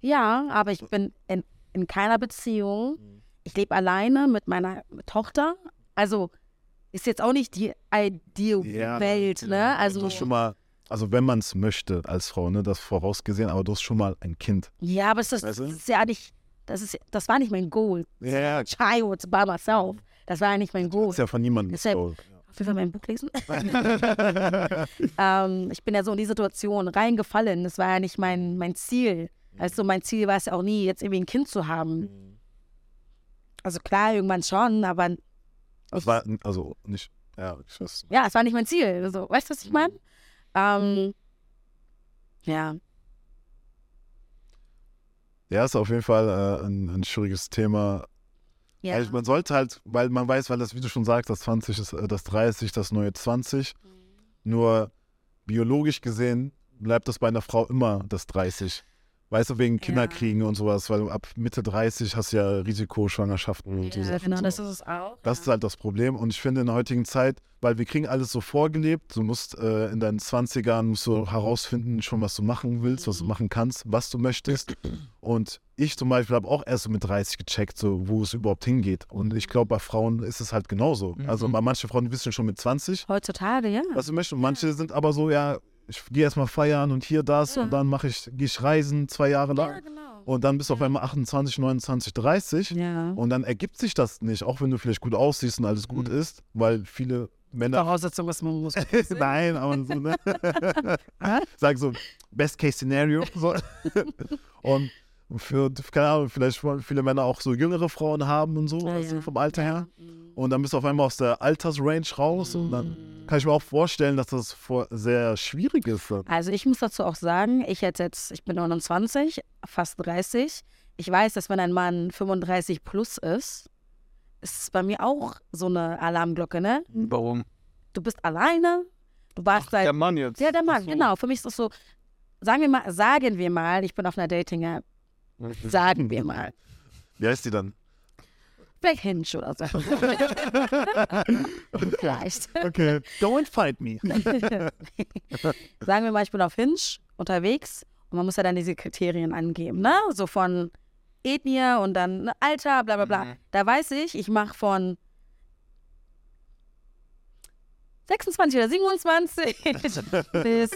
ja, aber ich bin in, in keiner Beziehung. Ich lebe alleine mit meiner Tochter. Also ist jetzt auch nicht die Ideal-Welt, ne? Also Also, schon mal, also wenn man es möchte als Frau, ne, das vorausgesehen, aber du hast schon mal ein Kind. ja, aber es ist, Weißt du? das ist ja nicht, das ist, das war nicht mein Goal. Ja, Child by myself. Das war ja nicht mein Goal. ist ja von niemandem Deshalb- so. Auf jeden Fall mein Buch lesen. [LAUGHS] ähm, ich bin ja so in die Situation reingefallen. Das war ja nicht mein, mein Ziel. Also mein Ziel war es ja auch nie, jetzt irgendwie ein Kind zu haben. Also klar, irgendwann schon, aber Das war, also nicht, ja, ich weiß. ja, es war nicht mein Ziel. Also, weißt du, was ich meine? Ähm, ja. Ja, ist auf jeden Fall äh, ein, ein schwieriges Thema. ja. Also man sollte halt, weil man weiß, weil das, wie du schon sagst, das 20 ist äh, das 30, das neue 20. Nur biologisch gesehen bleibt das bei einer Frau immer das 30. Weißt du, wegen Kinderkriegen und sowas, weil ab Mitte 30 hast du ja Risikoschwangerschaften und so ja, Sachen. genau, das ist es auch. Das ist halt das Problem. Und ich finde in der heutigen Zeit, weil wir kriegen alles so vorgelebt, du musst äh, in deinen 20ern musst du herausfinden, schon was du machen willst, was du machen kannst, was du möchtest. Und ich zum Beispiel habe auch erst so mit 30 gecheckt, so, wo es überhaupt hingeht. Und ich glaube, bei Frauen ist es halt genauso. Also bei manche Frauen wissen schon mit 20, Heutzutage, ja. was sie möchten. Und manche sind aber so, ja, ich gehe erstmal feiern und hier das Ja. und dann mache ich, gehe ich reisen zwei Jahre Ja, lang. genau. Und dann bist du auf einmal 28, 29, 30. Ja. Und dann ergibt sich das nicht, auch wenn du vielleicht gut aussiehst und alles gut ist, weil viele Männer. Voraussetzung ist, man muss. [LAUGHS] Nein, aber so, ne? [LAUGHS] Sag so, Best Case Scenario. So. [LAUGHS] und für, keine Ahnung, vielleicht wollen viele Männer auch so jüngere Frauen haben und so, Ja, also vom Alter her. Und dann bist du auf einmal aus der Altersrange raus und dann kann ich mir auch vorstellen, dass das vor sehr schwierig ist. dann. Also ich muss dazu auch sagen, ich jetzt jetzt, ich bin 29, fast 30. Ich weiß, dass wenn ein Mann 35 plus ist, ist es bei mir auch so eine Alarmglocke, ne? Warum? Du bist alleine, du warst seit Der Mann jetzt. Ja, der Mann, Ach so. genau. Für mich ist das so, sagen wir mal, sagen wir mal, ich bin auf einer Dating-App. Sagen wir mal. Wie heißt die dann? Vielleicht Hinge oder so. [LAUGHS] Vielleicht. Okay. Don't fight me. [LAUGHS] sagen wir mal, ich bin auf Hinge unterwegs und man muss ja dann diese Kriterien angeben, ne? So von Ethnie und dann ne, Alter, bla bla bla. Mhm. Da weiß ich, ich mache von 26 oder 27 [LAUGHS] bis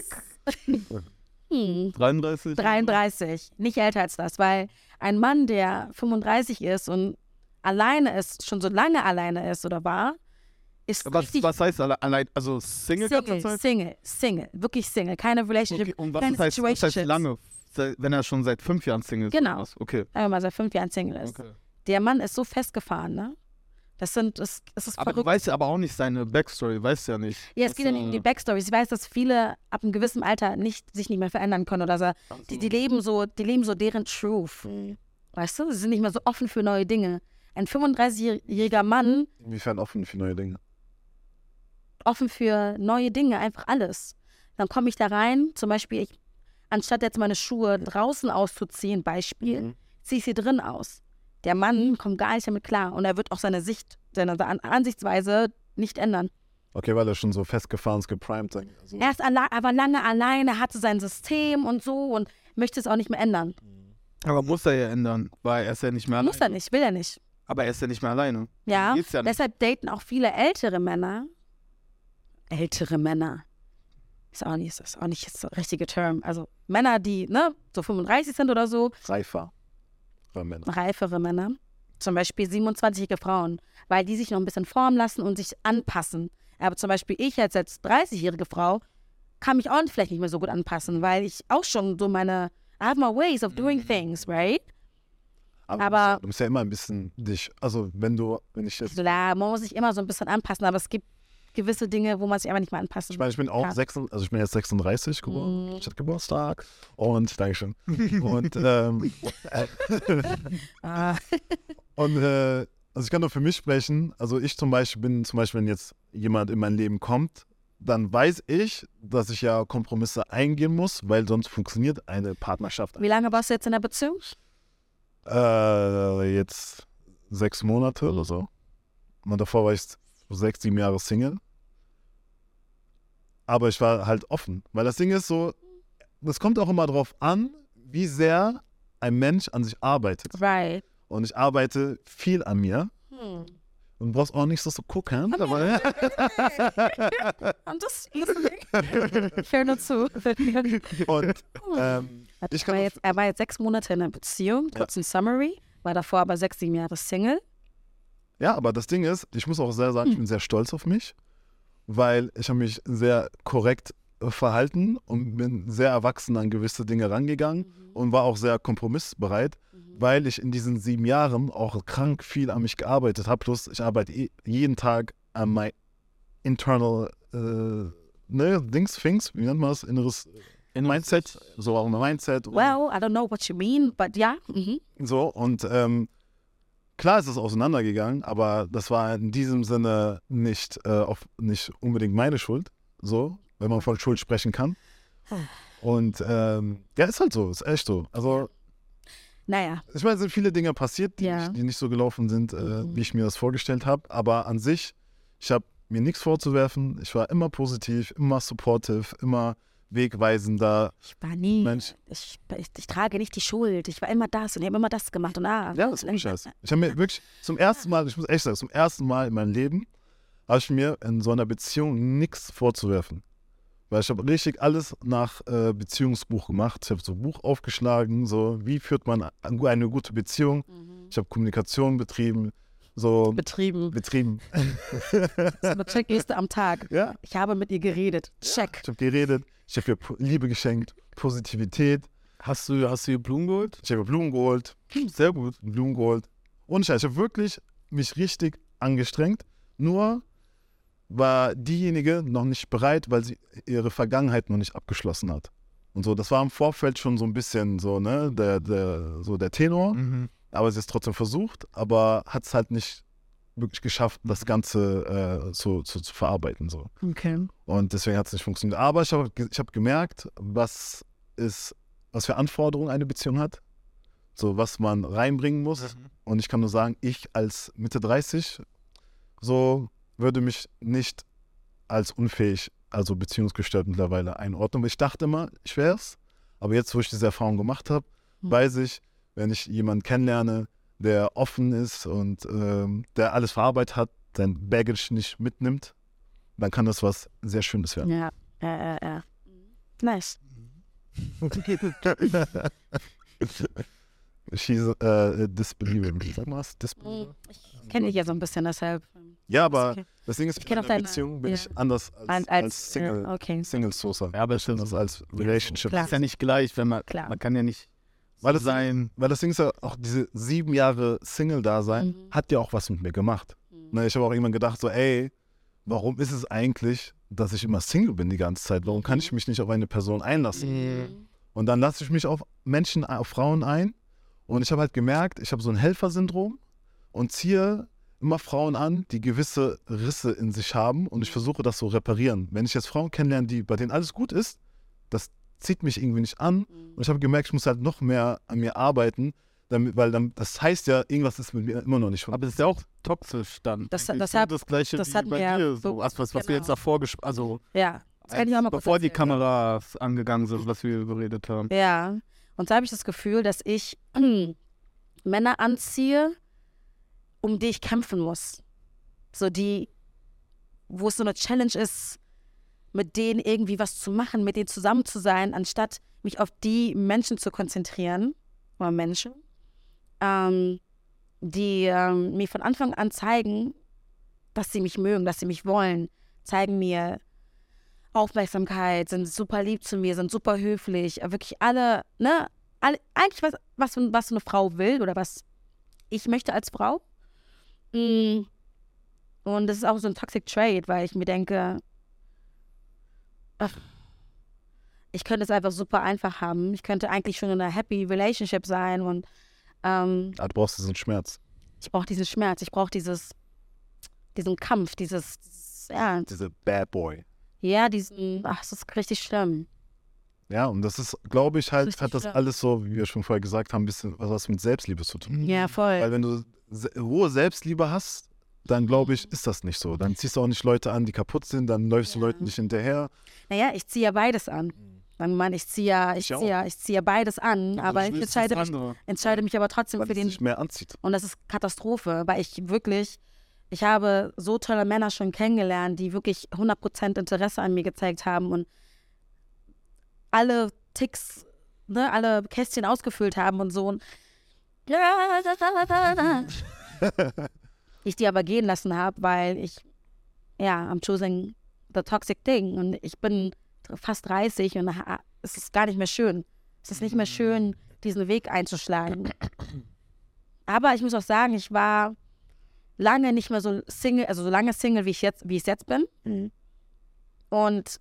hm, 33? 33, nicht älter als das, weil ein Mann, der 35 ist und alleine ist, schon so lange alleine ist oder war, ist Was, richtig was heißt alle- allein, also Single, Single, Zeit? Single, Single, wirklich Single, keine Relationship, Okay, und was keine heißt, was heißt lange? Wenn er schon seit fünf Jahren Single ist? Genau. Okay. Sagen wir mal, seit fünf Jahren Single ist. okay. Der Mann ist so festgefahren, ne? Das sind, das, das ist Aber du verrückt. weißt ja aber auch nicht seine Backstory, weißt ja nicht. Ja, es geht ja nicht um die Backstories. Ich weiß, dass viele ab einem gewissen Alter nicht, sich nicht mehr verändern können oder so. Die, die leben so, die leben so deren Truth. Weißt du? Sie sind nicht mehr so offen für neue Dinge. Ein 35-jähriger Mann, Inwiefern offen für neue Dinge? offen für neue Dinge, einfach alles. Dann komme ich da rein, zum Beispiel, ich, anstatt jetzt meine Schuhe draußen auszuziehen, Beispiel, Mhm. ziehe ich sie drin aus. Der Mann kommt gar nicht damit klar und er wird auch seine Sicht, seine An Ansichtsweise nicht ändern. Okay, weil er schon so festgefahren ist, geprimed. sein- Also, Er, ist er war lange alleine, hatte sein System und so und möchte es auch nicht mehr ändern. Aber muss er ja ändern, weil er ist ja nicht mehr alleine. Muss er nicht, will er nicht. Aber er ist ja nicht mehr alleine. Ja, ja deshalb daten auch viele ältere Männer. Ältere Männer. Ist auch nicht, ist auch nicht das richtige Term. Also Männer, die ne, so 35 sind oder so, reifer. Für Männer. reifere Männer. Zum Beispiel 27-jährige Frauen, weil die sich noch ein bisschen formen lassen und sich anpassen. Aber zum Beispiel ich als, als 30-jährige Frau kann mich auch vielleicht nicht mehr so gut anpassen, weil ich auch schon so meine, I have my ways of doing things, right? Aber, Aber- du musst ja immer ein bisschen dich, also wenn du, wenn ich jetzt, Klar, man muss sich immer so ein bisschen anpassen, aber es gibt gewisse Dinge, wo man sich einfach nicht mehr anpassen ich meine, ich bin auch Ja. 36, also ich bin jetzt 36 geboren, Mhm. ich hatte Geburtstag und, Dankeschön. und, [LAUGHS] ähm, äh, Ah, [LAUGHS] und, äh, also ich kann nur für mich sprechen, also ich zum Beispiel bin, zum Beispiel, wenn jetzt jemand in mein Leben kommt, dann weiß ich, dass ich ja Kompromisse eingehen muss, weil sonst funktioniert eine Partnerschaft. Wie lange warst du jetzt in der Beziehung? Äh, jetzt sechs Monate oder so. Und davor war ich sechs, sieben Jahre Single. Aber ich war halt offen. Weil das Ding ist so, das kommt auch immer drauf an, wie sehr ein Mensch an sich arbeitet. Right. Und ich arbeite viel an mir. Hm. Und du brauchst auch nicht so zu gucken. Aber, [LAUGHS] I'm just listening. [LAUGHS] Ich höre nur zu. und ähm, ich war jetzt, er war jetzt sechs Monate in einer Beziehung, kurz ein Summary, war davor aber sechs, sieben Jahre Single. Ja, aber das Ding ist, ich muss auch sehr sagen, ich bin sehr stolz auf mich, weil ich habe mich sehr korrekt verhalten und bin sehr erwachsen an gewisse Dinge rangegangen und war auch sehr kompromissbereit, weil ich in diesen sieben Jahren auch krank viel an mich gearbeitet habe. Plus ich arbeite eh jeden Tag an mein internal äh, ne, Dings, Things, wie nennt man das? Inneres Mindset, so auch mein Mindset. Well, I don't know what you mean, but ja. Mhm. so, und ähm, klar ist es auseinandergegangen, aber das war in diesem Sinne nicht, äh, auf, nicht unbedingt meine Schuld, so, wenn man von Schuld sprechen kann. Und ähm, ja, ist halt so, ist echt so. Also, Naja, ich meine, es sind viele Dinge passiert, die, Ja. nicht, die nicht so gelaufen sind, äh, Mhm. wie ich mir das vorgestellt habe. Aber an sich, ich habe mir nichts vorzuwerfen. Ich war immer positiv, immer supportive, immer wegweisender. ich war nie, Mensch. ich, ich, ich trage nicht die Schuld. Ich war immer das und ich habe immer das gemacht und ah. Ja, das ist Scheiß. Ich habe mir wirklich zum ersten Mal, ich muss echt sagen, zum ersten Mal in meinem Leben habe ich mir in so einer Beziehung nichts vorzuwerfen. Weil ich habe richtig alles nach äh, Beziehungsbuch gemacht. Ich habe so ein Buch aufgeschlagen, so wie führt man eine eine gute Beziehung. Mhm. Ich habe Kommunikation betrieben, so Betrieben. betrieben. [LAUGHS] So eine Checkliste am Tag. Ja, Ich habe mit ihr geredet. Check. ich habe geredet, ich habe ihr Liebe geschenkt, Positivität. Hast du, hast du ihr Blumen geholt? Ich habe Blumen geholt, Sehr gut. Blumen geholt. Und ich habe wirklich mich richtig angestrengt. Nur war diejenige noch nicht bereit, weil sie ihre Vergangenheit noch nicht abgeschlossen hat. Und so, das war im Vorfeld schon so ein bisschen so, ne, der, der, so der Tenor. Mhm. Aber sie hat es trotzdem versucht, aber hat es halt nicht wirklich geschafft, das Ganze äh, so, so zu verarbeiten. So. Okay. Und deswegen hat es nicht funktioniert. Aber ich habe ich hab gemerkt, was ist, was für Anforderungen eine Beziehung hat. So, was man reinbringen muss. Und ich kann nur sagen, ich als Mitte 30, so würde mich nicht als unfähig, also beziehungsgestört mittlerweile einordnen. Ich dachte immer, ich wäre es. Aber jetzt, wo ich diese Erfahrung gemacht habe, Hm. weiß ich, wenn ich jemanden kennenlerne, der offen ist und ähm, der alles verarbeitet hat, sein Baggage nicht mitnimmt, dann kann das was sehr Schönes werden. Ja, ja, ja, ja. Nice. [LAUGHS] She's äh, disbelieving. Sag mal was? Disbelieving? Ich kenne dich ja so ein bisschen, deshalb. Ja, aber okay. das Ding ist, Ich in auch einer deine- Beziehung bin ja. ich anders als, Als, als, als, Single, äh, okay. Single. Ja, aber es stimmt. Anders als Relationship. Klar. ist ja nicht gleich, wenn man, Klar. man kann ja nicht Weil das, sein. weil das Ding ist ja auch diese sieben Jahre Single-Dasein Mhm. hat ja auch was mit mir gemacht. Ne, ich habe auch irgendwann gedacht, so, ey, warum ist es eigentlich, dass ich immer Single bin die ganze Zeit? Warum kann ich mich nicht auf eine Person einlassen? Mhm. Und dann lasse ich mich auf Menschen, auf Frauen ein. Und ich habe halt gemerkt, ich habe so ein Helfersyndrom und ziehe immer Frauen an, die gewisse Risse in sich haben und ich versuche das so reparieren. Wenn ich jetzt Frauen kennenlerne, die, bei denen alles gut ist, das zieht mich irgendwie nicht an und ich habe gemerkt, ich muss halt noch mehr an mir arbeiten, damit, weil dann, das heißt ja, irgendwas ist mit mir immer noch nicht Aber das ist ja auch toxisch dann. Das- das so hat- das gleiche das wie bei mir dir. so- So, was, was, was wir genau. jetzt davor gesprochen also Ja. Bevor die erzählen. Kameras angegangen sind, was wir geredet haben. Ja. Und so habe ich das Gefühl, dass ich [CLEARS THROAT] Männer anziehe, um die ich kämpfen muss. So die, wo es so eine Challenge ist, mit denen irgendwie was zu machen, mit denen zusammen zu sein, anstatt mich auf die Menschen zu konzentrieren, oder Menschen, ähm, die ähm, mir von Anfang an zeigen, dass sie mich mögen, dass sie mich wollen, zeigen mir Aufmerksamkeit, sind super lieb zu mir, sind super höflich, wirklich alle, ne, alle, eigentlich was, was, was eine Frau will oder was ich möchte als Frau. Mm. Und das ist auch so ein Toxic Trade, weil ich mir denke, ach, ich könnte es einfach super einfach haben. Ich könnte eigentlich schon in einer happy Relationship sein und ähm, Ah, du brauchst diesen Schmerz, ich brauche diesen Schmerz, ich brauche dieses, diesen Kampf, dieses, dieses ja, diese Bad Boy. ja, diesen, ach, es ist richtig schlimm. Ja, und das ist, glaube ich, halt, Richtig hat das schlimm. alles so, wie wir schon vorher gesagt haben, ein bisschen was mit Selbstliebe zu tun. Ja, voll. Weil wenn du hohe Selbstliebe hast, dann glaube ich, ist das nicht so. Dann ziehst du auch nicht Leute an, die kaputt sind, dann läufst du Ja. Leuten nicht hinterher. Naja, ich ziehe ja beides an. Sagen wir mal, ich ziehe ja, ich Ich ziehe ja, ich ziehe ja beides an, aber ich Das ist entscheide mich, entscheide mich aber trotzdem weil für den. dich mehr anzieht. Und das ist Katastrophe, weil ich wirklich, ich habe so tolle Männer schon kennengelernt, die wirklich 100% Interesse an mir gezeigt haben und alle Ticks, ne, alle Kästchen ausgefüllt haben und so. Und [LAUGHS] [LAUGHS] ich die aber gehen lassen habe, weil ich, ja, I'm choosing the toxic thing und ich bin fast 30 und es ist gar nicht mehr schön. Es ist nicht mehr schön, diesen Weg einzuschlagen. [CLEARS THROAT] Aber ich muss auch sagen, ich war lange nicht mehr so Single, also so lange Single, wie ich jetzt, wie ich jetzt bin. Und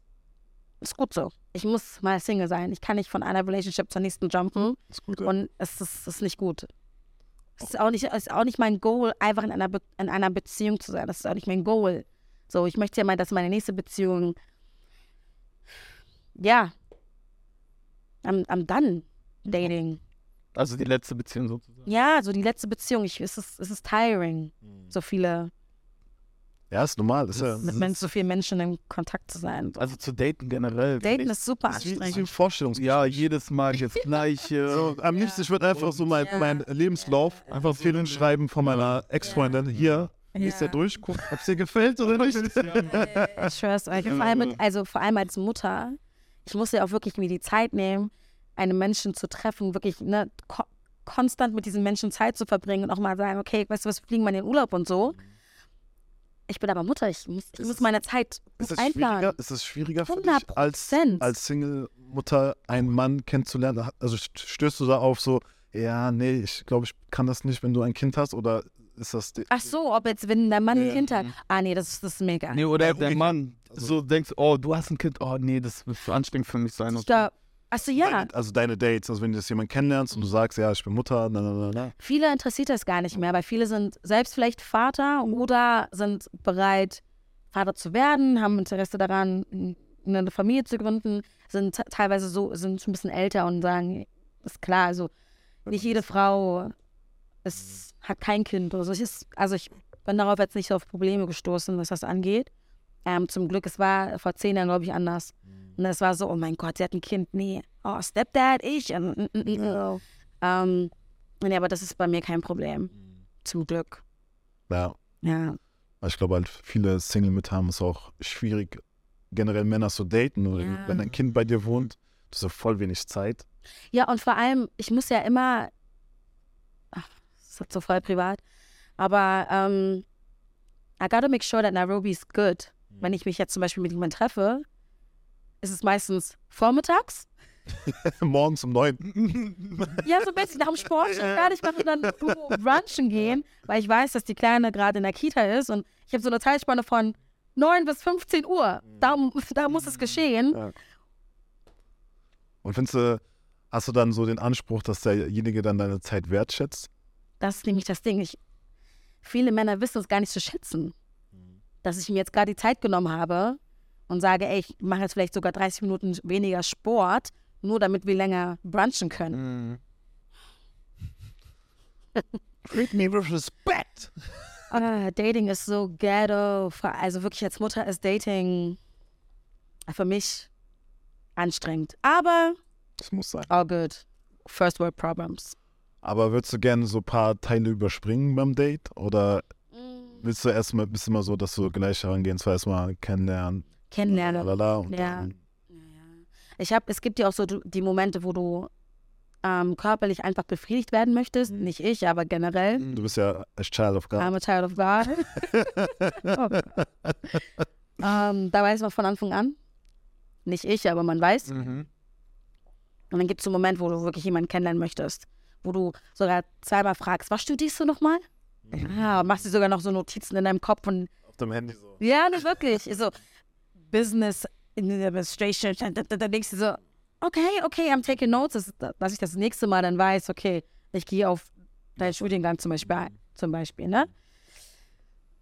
ist gut so. Ich muss mal Single sein. Ich kann nicht von einer Relationship zur nächsten jumpen. Ist gut. ja. Und es ist, es ist nicht gut. Es ist auch nicht, ist auch nicht mein Goal, einfach in einer, Be in einer Beziehung zu sein. Das ist auch nicht mein Goal. So, ich möchte ja mal, dass meine nächste Beziehung, ja, am, am done dating. Also die letzte Beziehung sozusagen. Ja, so die letzte Beziehung, ich, es, ist, es ist tiring, so viele, Ja, ist normal. Ist ja, mit men so vielen Menschen in Kontakt zu sein. Also zu daten generell. Daten ist super ist wie, ist wie anstrengend. Vorstellungsgespräch. ja, jedes Mal das Gleiche. So, am liebsten, ich würde einfach so mein, Ja. mein Lebenslauf einfach so hinschreiben von meiner Ex-Freundin. Hier, liest der Ja. durch, guck, ob es dir gefällt oder nicht. [LAUGHS] Ich schwör's euch. Vor allem, also vor allem als Mutter, ich muss ja auch wirklich mir die Zeit nehmen, einen Menschen zu treffen, wirklich ne, ko konstant mit diesen Menschen Zeit zu verbringen und auch mal sagen, okay, weißt du was, wir fliegen mal in den Urlaub und so. Ich bin aber Mutter, ich muss, ich Ist muss meine Zeit Ist gut es einplanen. schwieriger, ist es schwieriger für 100 dich, als, als Single-Mutter einen Mann kennenzulernen? Also st- stößt du da auf so, ja, nee, ich glaube, ich kann das nicht, wenn du ein Kind hast? Oder ist das... Ach so, ob jetzt, wenn der Mann ein Ja. Kind hat. Ah, nee, das, das ist mega. Nee, oder der. Mann Also- so denkst, oh, du hast ein Kind, oh nee, das wird zu anstrengend für mich sein. Ich Und glaub, achso, ja. Deine, also deine Dates, also wenn du jetzt jemanden kennenlernst und du sagst, ja, ich bin Mutter, na, na, na, na. Viele interessiert das gar nicht mehr, weil viele sind selbst vielleicht Vater oder sind bereit, Vater zu werden, haben Interesse daran, eine Familie zu gründen, sind te- teilweise so, sind schon ein bisschen älter und sagen, ist klar, also nicht jede Frau ist, hat kein Kind. Also ich, ist, also ich bin darauf jetzt nicht so auf Probleme gestoßen, was das angeht. Ähm, zum Glück, es war vor zehn Jahren, glaube ich, anders. Und es war so, oh mein Gott, sie hat ein Kind, nee. Oh, Stepdad, ich. Und, mm, mm, mm. Ähm, nee, aber das ist bei mir kein Problem. Zum Glück. Ja, Ja. Also ich glaube halt, viele Single-Mütter haben es auch schwierig, generell Männer zu daten. Oder Ja. Wenn ein Kind bei dir wohnt, du hast ja voll wenig Zeit. Ja, und vor allem, ich muss ja immer, ach, das ist jetzt so voll privat, aber ähm, I gotta make sure that Nairobi is good. Wenn ich mich jetzt zum Beispiel mit jemandem treffe, ist es meistens vormittags. [LAUGHS] Morgens um neun. [LAUGHS] Ja, so ein bisschen nach dem Sport fertig machen und dann irgendwo brunchen gehen, weil ich weiß, dass die Kleine gerade in der Kita ist und ich habe so eine Zeitspanne von 9 bis 15 Uhr. Da, da muss es geschehen. Und findest du, hast du dann so den Anspruch, dass derjenige dann deine Zeit wertschätzt? Das ist nämlich das Ding. Ich, viele Männer wissen es gar nicht zu schätzen, dass ich mir jetzt gerade die Zeit genommen habe und sage, ey, ich mache jetzt vielleicht sogar 30 Minuten weniger Sport, nur damit wir länger brunchen können. Mhm. Treat me with respect. Ah, Dating ist so ghetto. Also wirklich als Mutter ist Dating für mich anstrengend. Aber Das muss sein. all good. First world problems. Aber würdest du gerne so ein paar Teile überspringen beim Date? Oder willst du erstmal, bist du immer so, dass du gleich herangehen, zwar erstmal kennenlernen, Kennenlernen. und Ja. dann, Ich habe, es gibt ja auch so du- die Momente, wo du ähm, körperlich einfach befriedigt werden möchtest. Nicht ich, aber generell. du bist ja a child of God. I'm a child of God. [LAUGHS] oh Gott. ähm, da weiß man von Anfang an. Nicht ich, aber man weiß. Mhm. Und dann gibt es so einen Moment, wo du wirklich jemanden kennenlernen möchtest. Wo du sogar zweimal fragst, was studierst du nochmal? Ah, und machst dir sogar noch so Notizen in deinem Kopf und Auf dem Handy so. ja, nicht wirklich. So Business Administration. Denkst du so, okay, okay, I'm taking notes, dass, dass ich das nächste Mal dann weiß, okay, ich gehe auf deinen Studiengang zum Beispiel ein, zum Beispiel, ne?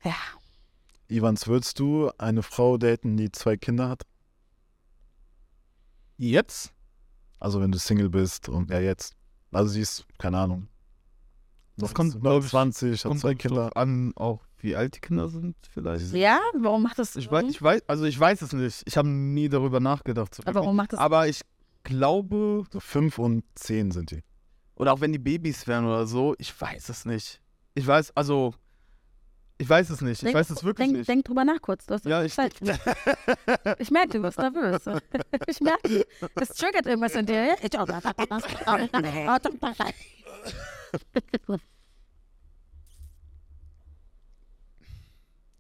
Ja, Ivans, würdest du eine Frau daten, die zwei Kinder hat? Jetzt? Also wenn du Single bist und ja jetzt. Also sie ist, keine Ahnung. Das kommt, noch glaub ich, 20, hat Kommt zwei Kinder. an, auch wie alt die Kinder sind vielleicht. ja, warum macht das? Ich weiß, ich weiß, also ich weiß es nicht. Ich habe nie darüber nachgedacht. aber warum macht das? Aber ich glaube, So fünf und zehn sind die. oder auch wenn die Babys wären oder so, ich weiß es nicht. Ich weiß, also, ich weiß es nicht. Ich Denk- weiß es wirklich denk, nicht. denk drüber nach kurz. Du hast Ja, ich- Zeit. [LAUGHS] ich merke, du wirst nervös. [LAUGHS] Ich merke, es triggert irgendwas in dir. [LAUGHS]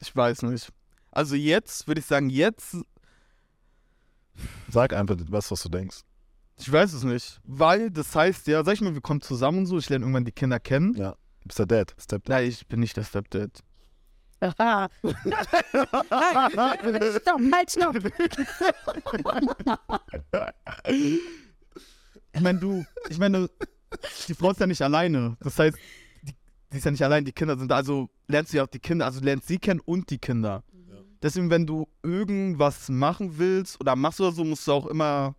Ich- weiß nicht. Also jetzt würde ich sagen, jetzt, Sag einfach was, was du denkst. ich weiß es nicht. Weil das heißt ja, sag ich mal, wir kommen zusammen und so, ich lerne irgendwann die Kinder kennen. Ja. Du bist der Dad. Step Nein, ich bin nicht der Stepdad. Aha. Stopp, halt, stopp. Ich meine, du, ich meine, die Frau ist ja nicht alleine. Das heißt, die, ist ja nicht allein, die Kinder sind da. Also lernst du ja auch die Kinder, also lernst sie kennen und die Kinder. Deswegen, wenn du irgendwas machen willst oder machst oder so, musst du auch immer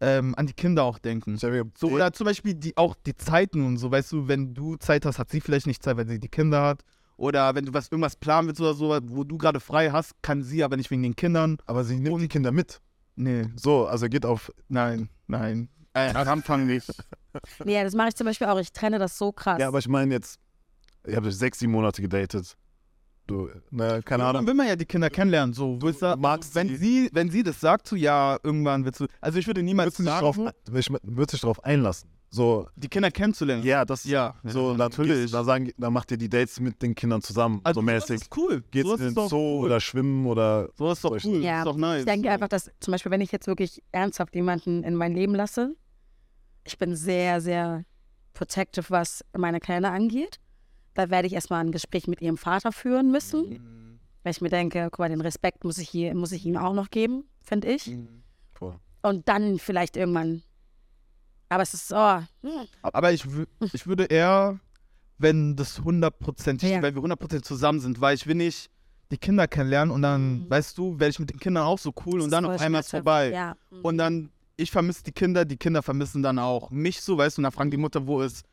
ähm, an die Kinder auch denken. So, oder zum Beispiel die, auch die Zeiten und so, weißt du, wenn du Zeit hast, hat sie vielleicht nicht Zeit, weil sie die Kinder hat. Oder wenn du was irgendwas planen willst oder so, wo du gerade frei hast, kann sie aber nicht wegen den Kindern. Aber sie nimmt die Kinder mit. Nee, So, also geht auf. nein, nein. Äh, am Anfang nicht. Nee, das mache ich zum Beispiel auch. Ich trenne das so krass. Ja, aber ich meine jetzt, ich habe sechs, sieben Monate gedatet. Du, ne, keine Ja, dann Ahnung. will man ja die Kinder kennenlernen. So, willst du, magst wenn sie- sie, wenn sie das sagt, so ja, irgendwann willst du. Also ich würde niemals Würdest du dich drauf, sagen, würdest du dich drauf einlassen? So, die Kinder kennenzulernen. ja, das ja, So, dann, natürlich. Da, sagen, dann macht ihr die Dates mit den Kindern zusammen. Also so das mäßig. ist cool. Geht's so in den Zoo cool. oder schwimmen oder. So ist doch cool. Ja, ist doch nice. Ich denke einfach, dass zum Beispiel, wenn ich jetzt wirklich ernsthaft jemanden in mein Leben lasse, ich bin sehr, sehr protective, was meine Kleine angeht. Da werde ich erstmal ein Gespräch mit ihrem Vater führen müssen, Mhm. weil ich mir denke, guck mal, den Respekt muss ich, hier, muss ich ihm auch noch geben, finde ich. Mhm. Voll. Und dann vielleicht irgendwann. Aber es ist, oh, hm, Aber ich, ich würde eher, wenn das hundertprozentig, Ja. weil wir hundertprozentig zusammen sind, weil ich will nicht die Kinder kennenlernen und dann, Mhm. weißt du, werde ich mit den Kindern auch so cool das und dann auf einmal ist vorbei. Ja. Und dann, ich vermisse die Kinder, die Kinder vermissen dann auch mich so, weißt du, und dann fragen die Mutter, wo ist,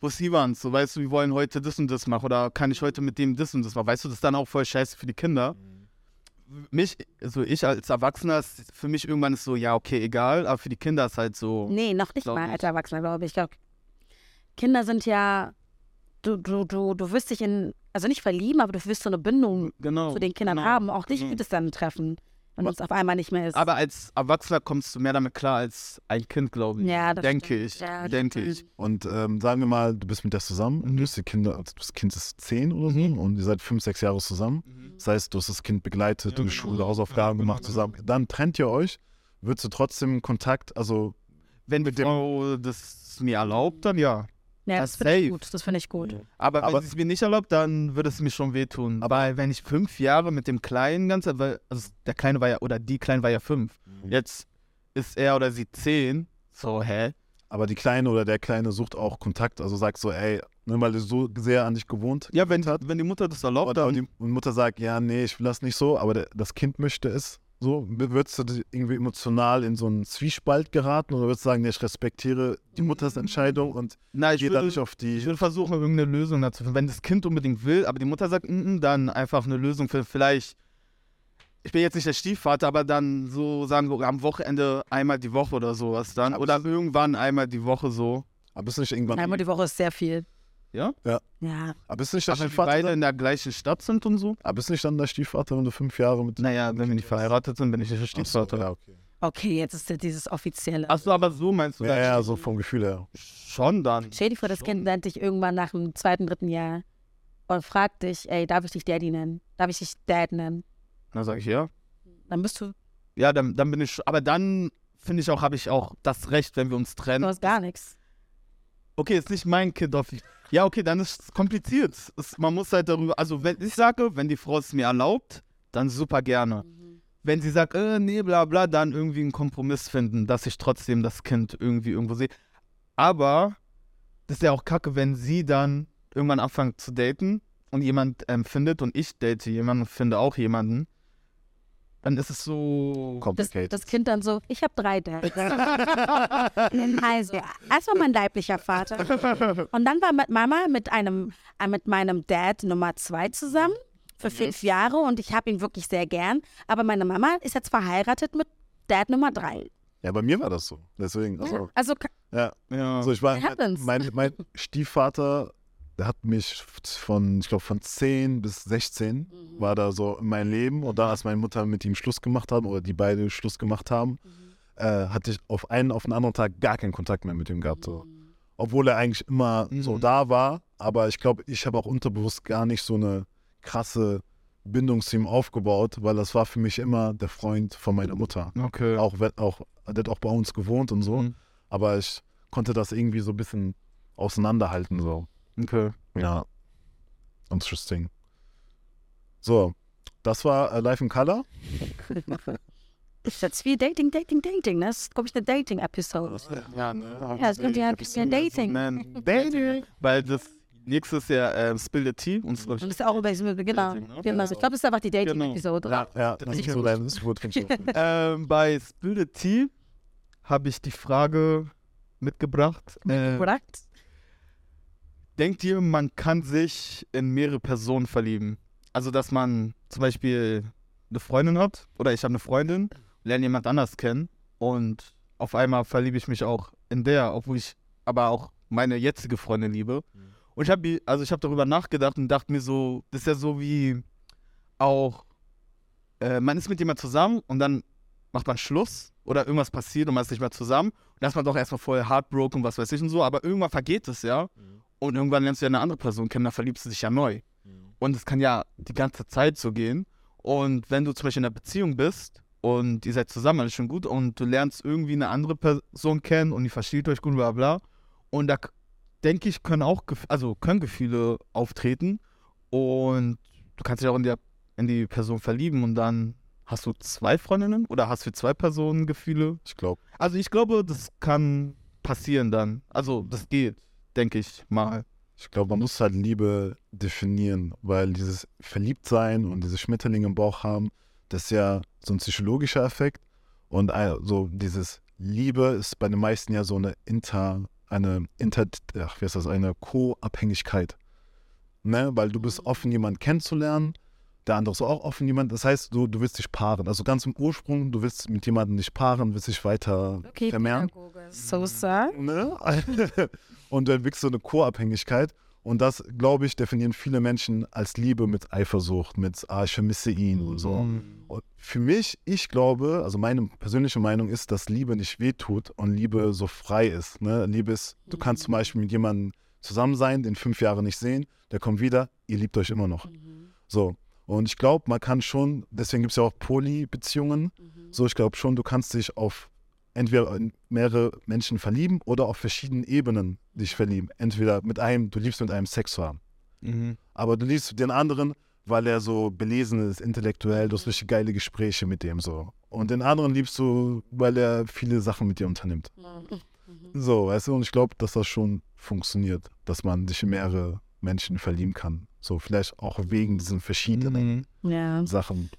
wo ist Ivan? So, weißt du, wir wollen heute das und das machen oder kann ich heute mit dem das und das machen? Weißt du, das ist dann auch voll scheiße für die Kinder. Mich, also ich als Erwachsener, ist für mich irgendwann ist so, ja, okay, egal, aber für die Kinder ist halt so. Nee, noch nicht mal als Erwachsener, glaube ich. Ich glaube, Kinder sind ja, du, du, du, du wirst dich in, also nicht verlieben, aber du wirst so eine Bindung Genau. zu den Kindern genau. haben. Auch dich genau. wird es dann treffen, wenn es auf einmal nicht mehr ist. Aber als Erwachsener kommst du mehr damit klar als ein Kind, glaube ich. ja, das denke stimmt. ich. Ja, denke stimmt. ich. Und ähm, sagen wir mal, du bist mit der zusammen und du hast die Kinder, also das Kind ist zehn oder so und ihr seid fünf, sechs Jahre zusammen. Das heißt, du hast das Kind begleitet, Ja, du genau. Schule, Hausaufgaben Ja, gemacht genau, zusammen. Dann trennt ihr euch, würdest du trotzdem Kontakt, also Wenn Mit dem- Frau das mir erlaubt, dann ja. Ja, das das finde ich gut. Das finde ich gut. Aber, Aber- wenn sie es mir nicht erlaubt, dann würde es mir schon wehtun. Aber wenn ich fünf Jahre mit dem Kleinen ganz, weil also der Kleine war ja, oder die Kleine war ja fünf. Mhm. Jetzt ist er oder sie zehn. So, hä? aber die Kleine oder der Kleine sucht auch Kontakt, also sagt so, ey, ne, weil du so sehr an dich gewohnt Ja, wenn, hat. wenn die Mutter das erlaubt, Und, dann und die Mutter sagt, ja, nee, ich will das nicht so, aber das Kind möchte es. So, würdest du irgendwie emotional in so einen Zwiespalt geraten oder würdest du sagen, nee, ich respektiere die Mutters Entscheidung und Na, ich gehe da würde, nicht auf die. ich würde versuchen, irgendeine Lösung dazu finden. Wenn das Kind unbedingt will, aber die Mutter sagt, mm, mm, dann einfach eine Lösung für vielleicht. Ich bin jetzt nicht der Stiefvater, aber dann so sagen wir am Wochenende einmal die Woche oder sowas dann. Aber Oder irgendwann einmal die Woche so. Aber bist du nicht irgendwann. Einmal die Woche ist sehr viel. Ja? Ja. Aber bist du nicht der Aber wenn wir Stiefvater? beide in der gleichen Stadt sind und so. Aber bist du nicht dann der Stiefvater, wenn du fünf Jahre mit. Naja, wenn wir nicht verheiratet sind, bin ich nicht der Ach so, Stiefvater. ja, okay. Okay, jetzt ist ja dieses offizielle. Achso, aber so meinst du Ja, das? ja, so vom Gefühl her. Schon dann. Stell dir vor, das Kind nennt dich irgendwann nach dem zweiten, dritten Jahr und fragt dich, ey, darf ich dich Daddy nennen? Darf ich dich Dad nennen? Dann sage ich ja. Dann bist du, Ja, dann, dann bin ich. Aber dann finde ich auch, habe ich auch das Recht, wenn wir uns du trennen. hast gar nichts. Okay, ist nicht mein Kind auf. Ja, okay, dann ist es kompliziert. Es, man muss halt darüber. Also, wenn ich sage, wenn die Frau es mir erlaubt, dann super gerne. Wenn sie sagt, äh, nee, bla bla, dann irgendwie einen Kompromiss finden, dass ich trotzdem das Kind irgendwie irgendwo sehe. Aber das ist ja auch kacke, wenn sie dann irgendwann anfängt zu daten und jemand ähm, findet und ich date jemanden und finde auch jemanden, dann ist es so. Das, Complicated. das Kind dann so, ich habe drei Dads. [LAUGHS] also, erstmal mein leiblicher Vater. Und dann war mit Mama mit einem, äh, mit meinem Dad Nummer zwei zusammen für fünf Jahre und ich habe ihn wirklich sehr gern. Aber meine Mama ist jetzt verheiratet mit Dad Nummer drei. ja, bei mir war das so. Deswegen. Also, Also ka- ja. ja. Also ich war, happens. mein, mein Stiefvater, der hat mich von, ich glaube, von 10 bis 16 war da so in meinem Leben. Und dann, als meine Mutter mit ihm Schluss gemacht haben oder die beide Schluss gemacht haben, äh, hatte ich auf einen auf den anderen Tag gar keinen Kontakt mehr mit ihm gehabt. So. Obwohl er eigentlich immer so Mhm. da war. Aber ich glaube, ich habe auch unterbewusst gar nicht so eine krasse Bindung zu ihm aufgebaut, weil das war für mich immer der Freund von meiner Mutter. Okay. Auch, wenn- auch, der hat auch bei uns gewohnt und so. Mhm. Aber ich konnte das irgendwie so ein bisschen auseinanderhalten. So. Okay. Ja. Interesting. So, das war äh, Live in Color. ist jetzt wie Dating, Dating, Dating. Das ist, glaube ich, eine Dating-Episode. Ja, ne? Ja, es könnte ja, könnte ja Dating. [LAUGHS] Dating. Weil das nächste ist ja ähm, Spill the Tea. Und Und das ist auch über genau. Dating, ne? genau. Ich glaube, das ist einfach die Dating-Episode. Ja. Ja, das ist so dein, das ist gut. [LAUGHS] ähm, bei Spill the Tea habe ich die Frage mitgebracht. Äh, Product. Denkt ihr, man kann sich in mehrere Personen verlieben? Also, dass man zum Beispiel eine Freundin hat oder ich habe eine Freundin, lerne jemand anders kennen und auf einmal verliebe ich mich auch in der, obwohl ich aber auch meine jetzige Freundin liebe. Und ich habe also ich habe darüber nachgedacht und dachte mir so, das ist ja so wie auch äh, man ist mit jemand zusammen und dann macht man Schluss oder irgendwas passiert und man ist nicht mehr zusammen. Und dann ist man doch erstmal voll heartbroken, was weiß ich und so, aber irgendwann vergeht es ja. Und irgendwann lernst du ja eine andere Person kennen, dann verliebst du dich ja neu. Und es kann ja die ganze Zeit so gehen. Und wenn du zum Beispiel in einer Beziehung bist und ihr seid zusammen, alles schon gut, und du lernst irgendwie eine andere Person kennen und ihr versteht euch gut, bla bla. Und da denke ich, können auch, also können Gefühle auftreten. Und du kannst dich auch in, der, in die Person verlieben und dann hast du zwei Freundinnen oder hast für zwei Personen Gefühle. Ich glaube, Also ich glaube, das kann passieren dann. Also das geht, denke ich mal. ich glaube, man muss halt Liebe definieren, weil dieses Verliebtsein und diese Schmetterlinge im Bauch haben, das ist ja so ein psychologischer Effekt. Und ein- so dieses Liebe ist bei den meisten ja so eine Inter, eine Inter, ach, wie ist das, eine Co-Abhängigkeit. Ne? Weil du bist offen, jemanden kennenzulernen, der andere ist auch offen, jemand. Das heißt, du, du willst dich paaren. Also ganz im Ursprung, du willst mit jemandem nicht paaren, willst dich weiter Okay, vermehren. So sad. Ne? [LAUGHS] und du entwickelst so eine Co-Abhängigkeit. Und das, glaube ich, definieren viele Menschen als Liebe mit Eifersucht, mit, ah, ich vermisse ihn und so. Und für mich, ich glaube, also meine persönliche Meinung ist, dass Liebe nicht wehtut und Liebe so frei ist. Ne? Liebe ist, du kannst zum Beispiel mit jemandem zusammen sein, den fünf Jahre nicht sehen, der kommt wieder, ihr liebt euch immer noch. So. Und ich glaube, man kann schon, deswegen gibt es ja auch Poly-Beziehungen. So, ich glaube schon, du kannst dich auf entweder in mehrere Menschen verlieben oder auf verschiedenen Ebenen dich verlieben. Entweder mit einem, du liebst mit einem Sex haben. Mhm. Aber du liebst den anderen, weil er so belesen ist, intellektuell, du hast richtig geile Gespräche mit dem so. Und den anderen liebst du, weil er viele Sachen mit dir unternimmt. So, weißt du, und ich glaube, dass das schon funktioniert, dass man sich in mehrere Menschen verlieben kann. So, vielleicht auch wegen diesen verschiedenen Mhm. Ja. Sachen.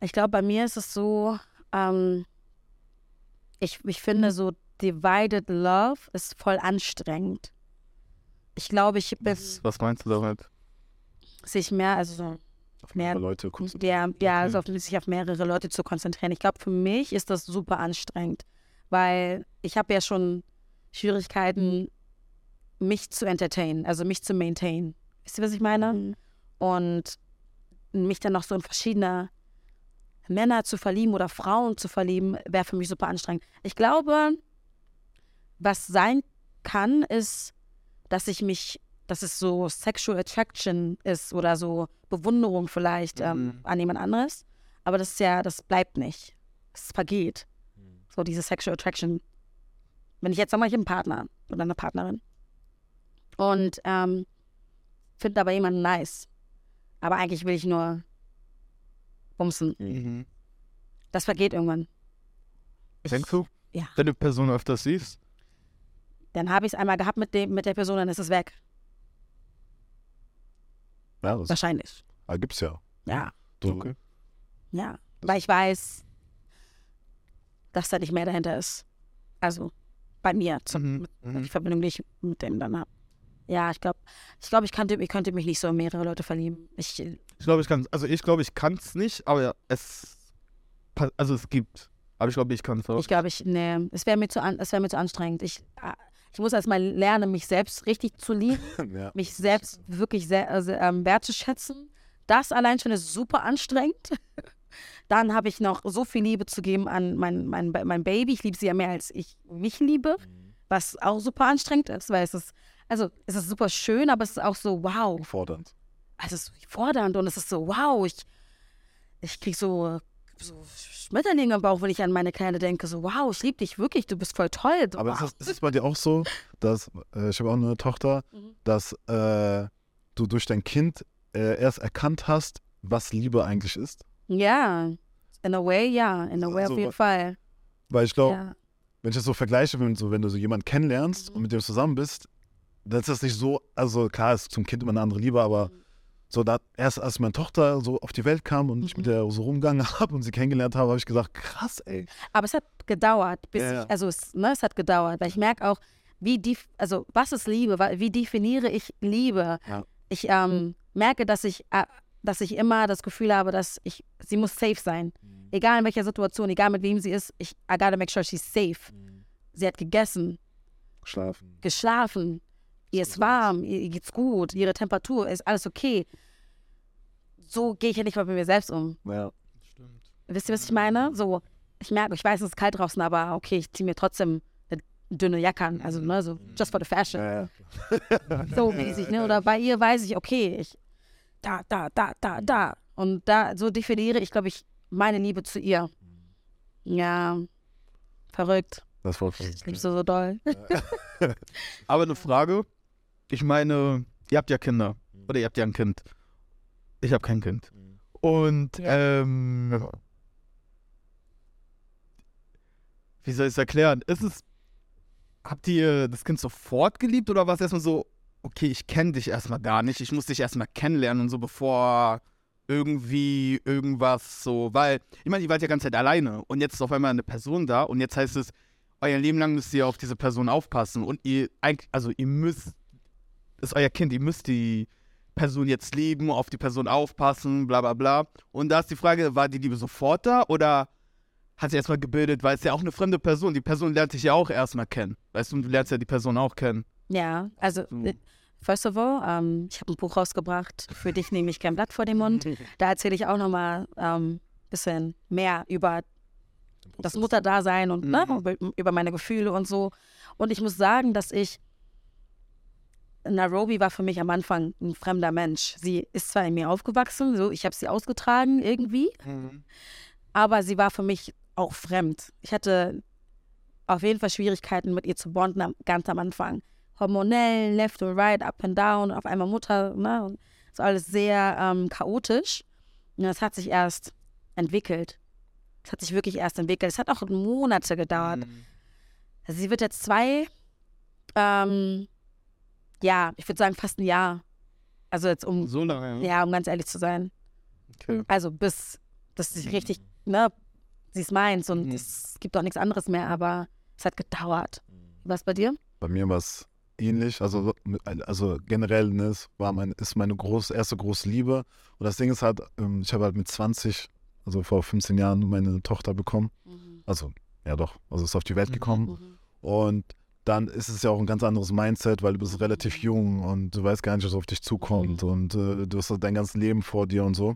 Ich glaube, bei mir ist es so, ähm, ich, ich finde so Divided Love ist voll anstrengend. Ich glaube, ich bis Was meinst du damit? sich mehr, also so Auf Mehr- mehrere Leute kurz. der, ja, also auf, sich auf mehrere Leute zu konzentrieren. Ich glaube, für mich ist das super anstrengend, weil ich habe ja schon Schwierigkeiten, mich zu entertainen, also mich zu maintain. Wisst ihr, was ich meine? Und mich dann noch so in verschiedene Männer zu verlieben oder Frauen zu verlieben, wäre für mich super anstrengend. Ich glaube, was sein kann, ist, dass ich mich, dass es so Sexual Attraction ist oder so Bewunderung vielleicht ähm, Mhm. an jemand anderes. Aber das ist ja, das bleibt nicht. Es vergeht. So diese Sexual Attraction. Wenn ich jetzt sag mal, ich habe einen Partner oder eine Partnerin und ähm, finde aber jemanden nice, aber eigentlich will ich nur bumsen. Mhm. Das vergeht irgendwann. Ich, Denkst du? Ja. Wenn du Person öfters siehst? Dann habe ich es einmal gehabt mit, dem, mit der Person, dann ist es weg. Ja, das Wahrscheinlich. ah, gibt's ja. Ja. So, Okay. Ja. Weil ich weiß, dass da nicht mehr dahinter ist. Also bei mir, zum, Mhm. mit, Mhm. die Verbindung, die ich mit dem dann habe. Ja, ich glaube, ich, glaub, ich, könnte, ich könnte mich nicht so in mehrere Leute verlieben. Ich, Ich glaube, ich kann Also ich glaube, ich kann es nicht, aber es also es gibt. Aber ich glaube, ich kann es auch. ich glaube, ich, nee, es wäre mir, zu an- es wär mir zu anstrengend. Ich, ah, ich muss erstmal lernen, mich selbst richtig zu lieben. [LAUGHS] ja. mich selbst wirklich sehr, also, ähm, wertzuschätzen. Das allein schon ist super anstrengend. [LAUGHS] Dann habe ich noch so viel Liebe zu geben an mein, mein, mein Baby. Ich liebe sie ja mehr, als ich mich liebe, was auch super anstrengend ist, weil es ist, also es ist super schön, aber es ist auch so, wow, fordernd. Also es ist fordernd und es ist so, wow, ich, ich kriege so, so Schmetterlinge im Bauch, wenn ich an meine Kleine denke, so, wow, ich liebe dich wirklich, du bist voll toll. So, Aber wow. ist, das, ist es bei dir auch so, dass, äh, ich habe auch eine Tochter, Mhm. dass äh, du durch dein Kind äh, erst erkannt hast, was Liebe eigentlich ist? ja, in a way, ja, in a way Also, auf jeden Fall. Weil ich glaube, Ja. wenn ich das so vergleiche, wenn, so, wenn du so jemanden kennenlernst Mhm. und mit dem zusammen bist, dann ist das nicht so, also klar ist zum Kind immer eine andere Liebe, aber Mhm. So da, erst als meine Tochter so auf die Welt kam und ich mit Mhm. der so rumgegangen [LAUGHS] habe und sie kennengelernt habe, habe ich gesagt, krass, ey. Aber es hat gedauert, bis Ja, ja. ich, also es, ne, es hat gedauert, weil ich merke auch, wie die, also was ist Liebe, wie definiere ich Liebe? Ja. Ich ähm, merke, dass ich, äh, dass ich immer das Gefühl habe, dass ich, sie muss safe sein. Egal in welcher Situation, egal mit wem sie ist, ich, I gotta make sure she's safe. Sie hat gegessen, Schlafen. geschlafen, ihr ist warm, ihr, geht's gut, ihre Temperatur ist alles okay. So gehe ich ja nicht mal mit mir selbst um. Ja. Stimmt. Wisst ihr, was ich meine? So, ich merke, ich weiß, es ist kalt draußen, aber okay, ich ziehe mir trotzdem eine dünne Jacke an. Also, ne, so just for the fashion. Ja, ja. [LAUGHS] So mäßig, ne? Oder bei ihr weiß ich, okay, ich da, da, da, da, da. Und da, so definiere ich, glaube ich, meine Liebe zu ihr. Ja, verrückt. Das war Ich liebe sie so doll. [LAUGHS] Aber eine Frage. Ich meine, ihr habt ja Kinder. Oder ihr habt ja ein Kind. Ich habe kein Kind. Und ähm, wie soll ich es erklären? Ist es, habt ihr das Kind sofort geliebt oder war es erstmal so, okay, ich kenne dich erstmal gar nicht, ich muss dich erstmal kennenlernen und so, bevor irgendwie irgendwas so, weil, ich meine, ihr wart ja die ganze Zeit alleine und jetzt ist auf einmal eine Person da und jetzt heißt es, euer Leben lang müsst ihr auf diese Person aufpassen und ihr, eigentlich, also ihr müsst, ist euer Kind, ihr müsst die Person jetzt lieben, auf die Person aufpassen, bla bla bla. Und da ist die Frage, war die Liebe sofort da oder hat sie erstmal gebildet, weil es ja auch eine fremde Person, die Person lernt dich ja auch erstmal kennen. Weißt du, und du lernst ja die Person auch kennen. Ja, also, äh, first of all, ähm, ich habe ein Buch rausgebracht. Für dich nehme ich kein Blatt vor den Mund. [LAUGHS] Da erzähle ich auch nochmal ein ähm, bisschen mehr über das Mutterdasein und ne, über, über meine Gefühle und so. Und ich muss sagen, dass ich, Nairobi war für mich am Anfang ein fremder Mensch. Sie ist zwar in mir aufgewachsen, so ich habe sie ausgetragen irgendwie, aber sie war für mich auch fremd. Ich hatte auf jeden Fall Schwierigkeiten mit ihr zu bonden am, ganz am Anfang. Hormonell, left und right, up and down, auf einmal Mutter, ne? Ist alles sehr ähm, chaotisch. Und das hat sich erst entwickelt. Es hat sich wirklich erst entwickelt. Es hat auch Monate gedauert. Also sie wird jetzt zwei Ähm, ja, ich würde sagen fast ein Jahr. Also jetzt um, So lange, ja, um ganz ehrlich zu sein. Okay. Also bis das sich richtig, ne, sie es meint und Mhm. es gibt auch nichts anderes mehr, aber es hat gedauert. Was bei dir? Bei mir war es ähnlich. Also, also generell, ne, es war mein, ist meine groß, erste große Liebe. Und das Ding ist halt, ähm, ich habe halt mit 20, also vor 15 Jahren, meine Tochter bekommen. Also, ja doch, also ist auf die Welt Mhm. gekommen. Und dann ist es ja auch ein ganz anderes Mindset, weil du bist relativ jung und du weißt gar nicht, was auf dich zukommt und äh, du hast dein ganzes Leben vor dir und so.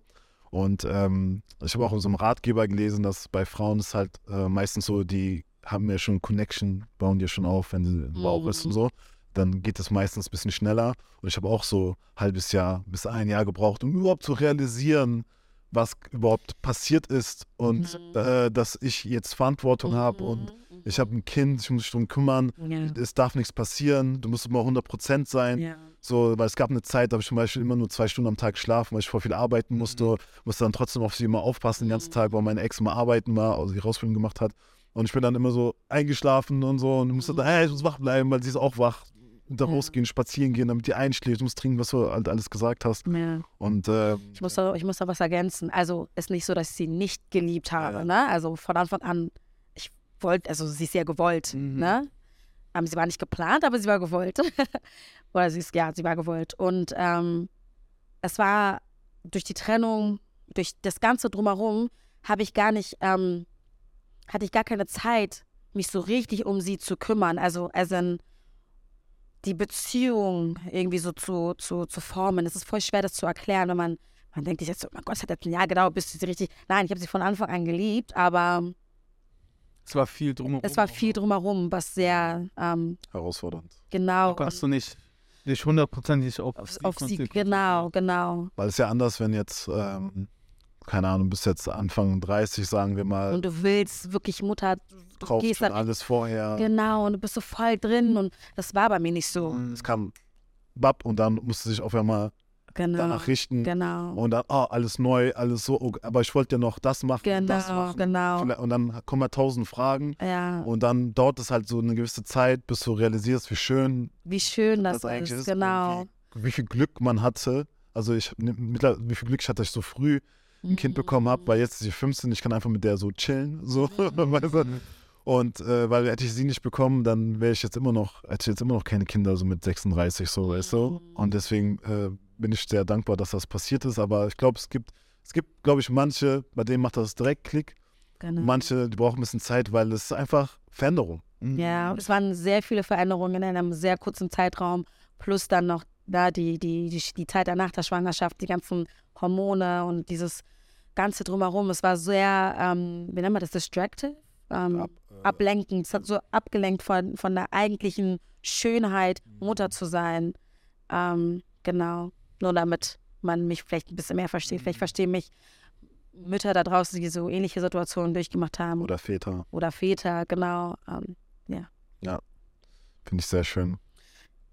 Und ähm, ich habe auch in so einem Ratgeber gelesen, dass bei Frauen ist halt äh, meistens so, die haben ja schon Connection, bauen dir schon auf, wenn sie im Bauch ist und so. Dann geht es meistens ein bisschen schneller. Und ich habe auch so ein halbes Jahr bis ein Jahr gebraucht, um überhaupt zu realisieren, was überhaupt passiert ist und Mhm. äh, dass ich jetzt Verantwortung habe und ich habe ein Kind, ich muss mich darum kümmern, Ja. es darf nichts passieren, du musst immer 100% sein. ja. So, weil es gab eine Zeit, da habe ich zum Beispiel immer nur zwei Stunden am Tag geschlafen, weil ich voll viel arbeiten musste, musste dann trotzdem auf sie immer aufpassen den ganzen Tag, weil meine Ex immer arbeiten war, also die Rausbildung gemacht hat. Und ich bin dann immer so eingeschlafen und so und musste dann, hey, ich muss wach bleiben, weil sie ist auch wach. Und da Ja. rausgehen, spazieren gehen, damit die einschläft, du musst trinken, was du halt alles gesagt hast. ja. Und äh, Ich muss, da, ich muss da was ergänzen. Also ist nicht so, dass ich sie nicht geliebt habe. Ja. Ne? Also von Anfang an, wollte, also sie ist ja gewollt. Mhm. Ne? Ähm, sie war nicht geplant, aber sie war gewollt. [LAUGHS] Oder sie ist, ja, sie war gewollt. Und ähm, es war durch die Trennung, durch das Ganze drumherum, habe ich gar nicht, ähm, hatte ich gar keine Zeit, mich so richtig um sie zu kümmern. Also, also die Beziehung irgendwie so zu, zu, zu formen. Es ist voll schwer, das zu erklären, wenn man, man denkt sich jetzt so, oh mein Gott, es hat jetzt ein Jahr gedauert, bis du sie richtig. Nein, ich habe sie von Anfang an geliebt, aber Es war viel drumherum. es war viel drumherum, was sehr ähm, herausfordernd. genau Hast du nicht dich hundertprozentig auf, auf, sie auf sie, genau, genau. Weil es ist ja anders, wenn jetzt, ähm, keine Ahnung, bis jetzt Anfang 30, sagen wir mal, Und du willst wirklich Mutter, du kaufst gehst schon dann, alles vorher. genau, und du bist so voll drin und das war bei mir nicht so. Es kam Bab und dann musste sich auf einmal Genau, danach richten. genau, Und dann, oh, alles neu, alles so, oh, aber ich wollte ja noch das machen, und das genau, machen. genau. Und dann kommen halt tausend Fragen Ja, und dann dauert es halt so eine gewisse Zeit, bis du realisierst, wie schön wie schön das, das eigentlich ist, ist. genau. Wie, wie viel Glück man hatte. Also ich, ne, wie viel Glück ich hatte, dass ich so früh ein Kind bekommen habe, weil jetzt ist sie 15, ich kann einfach mit der so chillen, so, [LAUGHS] weißt du? Und äh, weil hätte ich sie nicht bekommen, dann wäre ich jetzt immer noch, hätte ich jetzt immer noch keine Kinder, so mit 36, so, weißt du? Und deswegen äh, bin ich sehr dankbar, dass das passiert ist. Aber ich glaube, es gibt, es gibt, glaube ich, manche, bei denen macht das direkt Klick. genau. Manche, die brauchen ein bisschen Zeit, weil es ist einfach Veränderung. Mhm. Ja, es waren sehr viele Veränderungen in einem sehr kurzen Zeitraum, plus dann noch da die, die, die, die Zeit danach der Schwangerschaft, die ganzen Hormone und dieses Ganze drumherum. Es war sehr, ähm, wie nennt man das, distractive? Ähm, Ab, ablenkend. Es hat so abgelenkt von, von der eigentlichen Schönheit, Mhm. Mutter zu sein. Ähm, genau. Nur damit man mich vielleicht ein bisschen mehr versteht. Mhm. Vielleicht verstehen mich Mütter da draußen, die so ähnliche Situationen durchgemacht haben. Oder Väter. oder Väter, genau. Ähm, Finde ich sehr schön.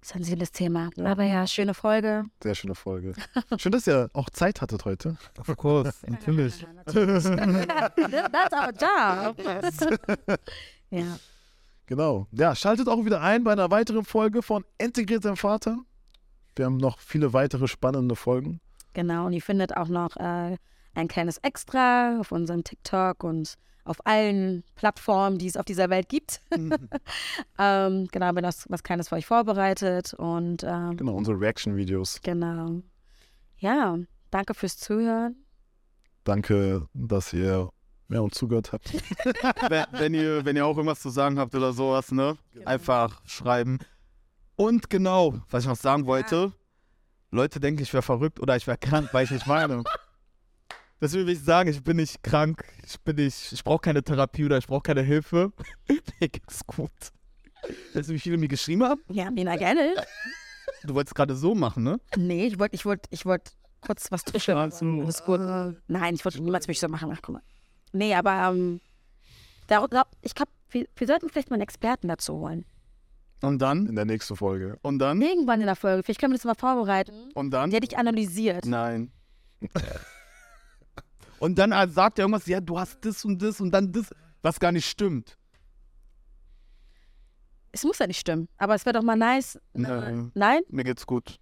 sensibles Thema. Ja. Aber ja, schöne Folge. Sehr schöne Folge. [LAUGHS] Schön, dass ihr auch Zeit hattet heute. Of course, [LAUGHS] natürlich. [LAUGHS] That's our job. ja. Genau. Ja, schaltet auch wieder ein bei einer weiteren Folge von Integriert sein Vater. Wir haben noch viele weitere spannende Folgen. Genau, und ihr findet auch noch äh, ein kleines Extra auf unserem TikTok und auf allen Plattformen, die es auf dieser Welt gibt. [LAUGHS] [LAUGHS] ähm, genau, wir haben das was Kleines für euch vorbereitet und ähm, Genau, unsere Reaction-Videos. genau. Ja, danke fürs Zuhören. Danke, dass ihr ja, uns zugehört habt. [LAUGHS] wenn, wenn, ihr, wenn ihr auch irgendwas zu sagen habt oder sowas, ne? Einfach schreiben. Und genau, was ich noch sagen wollte, Leute denken, ich wäre verrückt oder ich wäre krank, weil ich nicht meine. [LAUGHS] Deswegen will ich sagen, ich bin nicht krank, ich bin nicht, ich brauche keine Therapie oder ich brauche keine Hilfe. [LAUGHS] Mir geht's gut. Weißt du, wie viele mir geschrieben haben? Ja, Mina, gerne. [LAUGHS] Du wolltest gerade so machen, ne? Nee, ich wollte ich wollt, ich wollt kurz was tuscheln. Alles gut. Nein, ich wollte niemals mich so machen. Ach, guck mal. Nee, aber ähm, da, da, ich glaube, wir, wir sollten vielleicht mal einen Experten dazu holen. Und dann? In der nächsten Folge. Und dann? Irgendwann in der Folge. Vielleicht können wir das mal vorbereiten. Und dann? Die hätte ich analysiert. Nein. [LAUGHS] und dann sagt er irgendwas, ja, du hast das und das und dann das, was gar nicht stimmt. es muss ja nicht stimmen, aber es wäre doch mal nice. Nein. Nein? Mir geht's gut.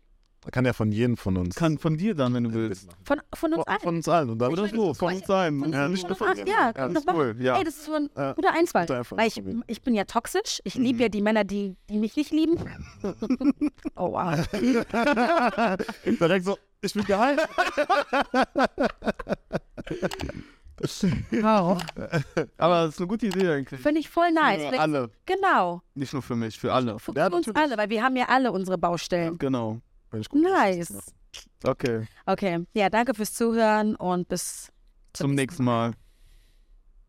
Kann ja von jedem von uns. Kann von dir dann, wenn du willst. Von, von uns allen. Von uns allen. Und dann Oder so, von uns sein. Von, Ja, nicht von nur von ach, dir. ja, das ist mal. cool, ja. Ey, das ist so ein Ja. guter Einfall. Weil ich, ich bin ja toxisch. Ich Mhm. liebe ja die Männer, die, die mich nicht lieben. [LAUGHS] oh, wow. [LAUGHS] Direkt so, ich bin geil. wow. [LAUGHS] Aber das ist eine gute Idee eigentlich. Finde ich voll nice. Für Vielleicht- alle. Genau. Nicht nur für mich, für alle. Für, Ja, uns natürlich. alle, weil wir haben ja alle unsere Baustellen. Genau. Gut Nice. Okay. Okay. Ja, danke fürs Zuhören und bis Zum nächsten Mal.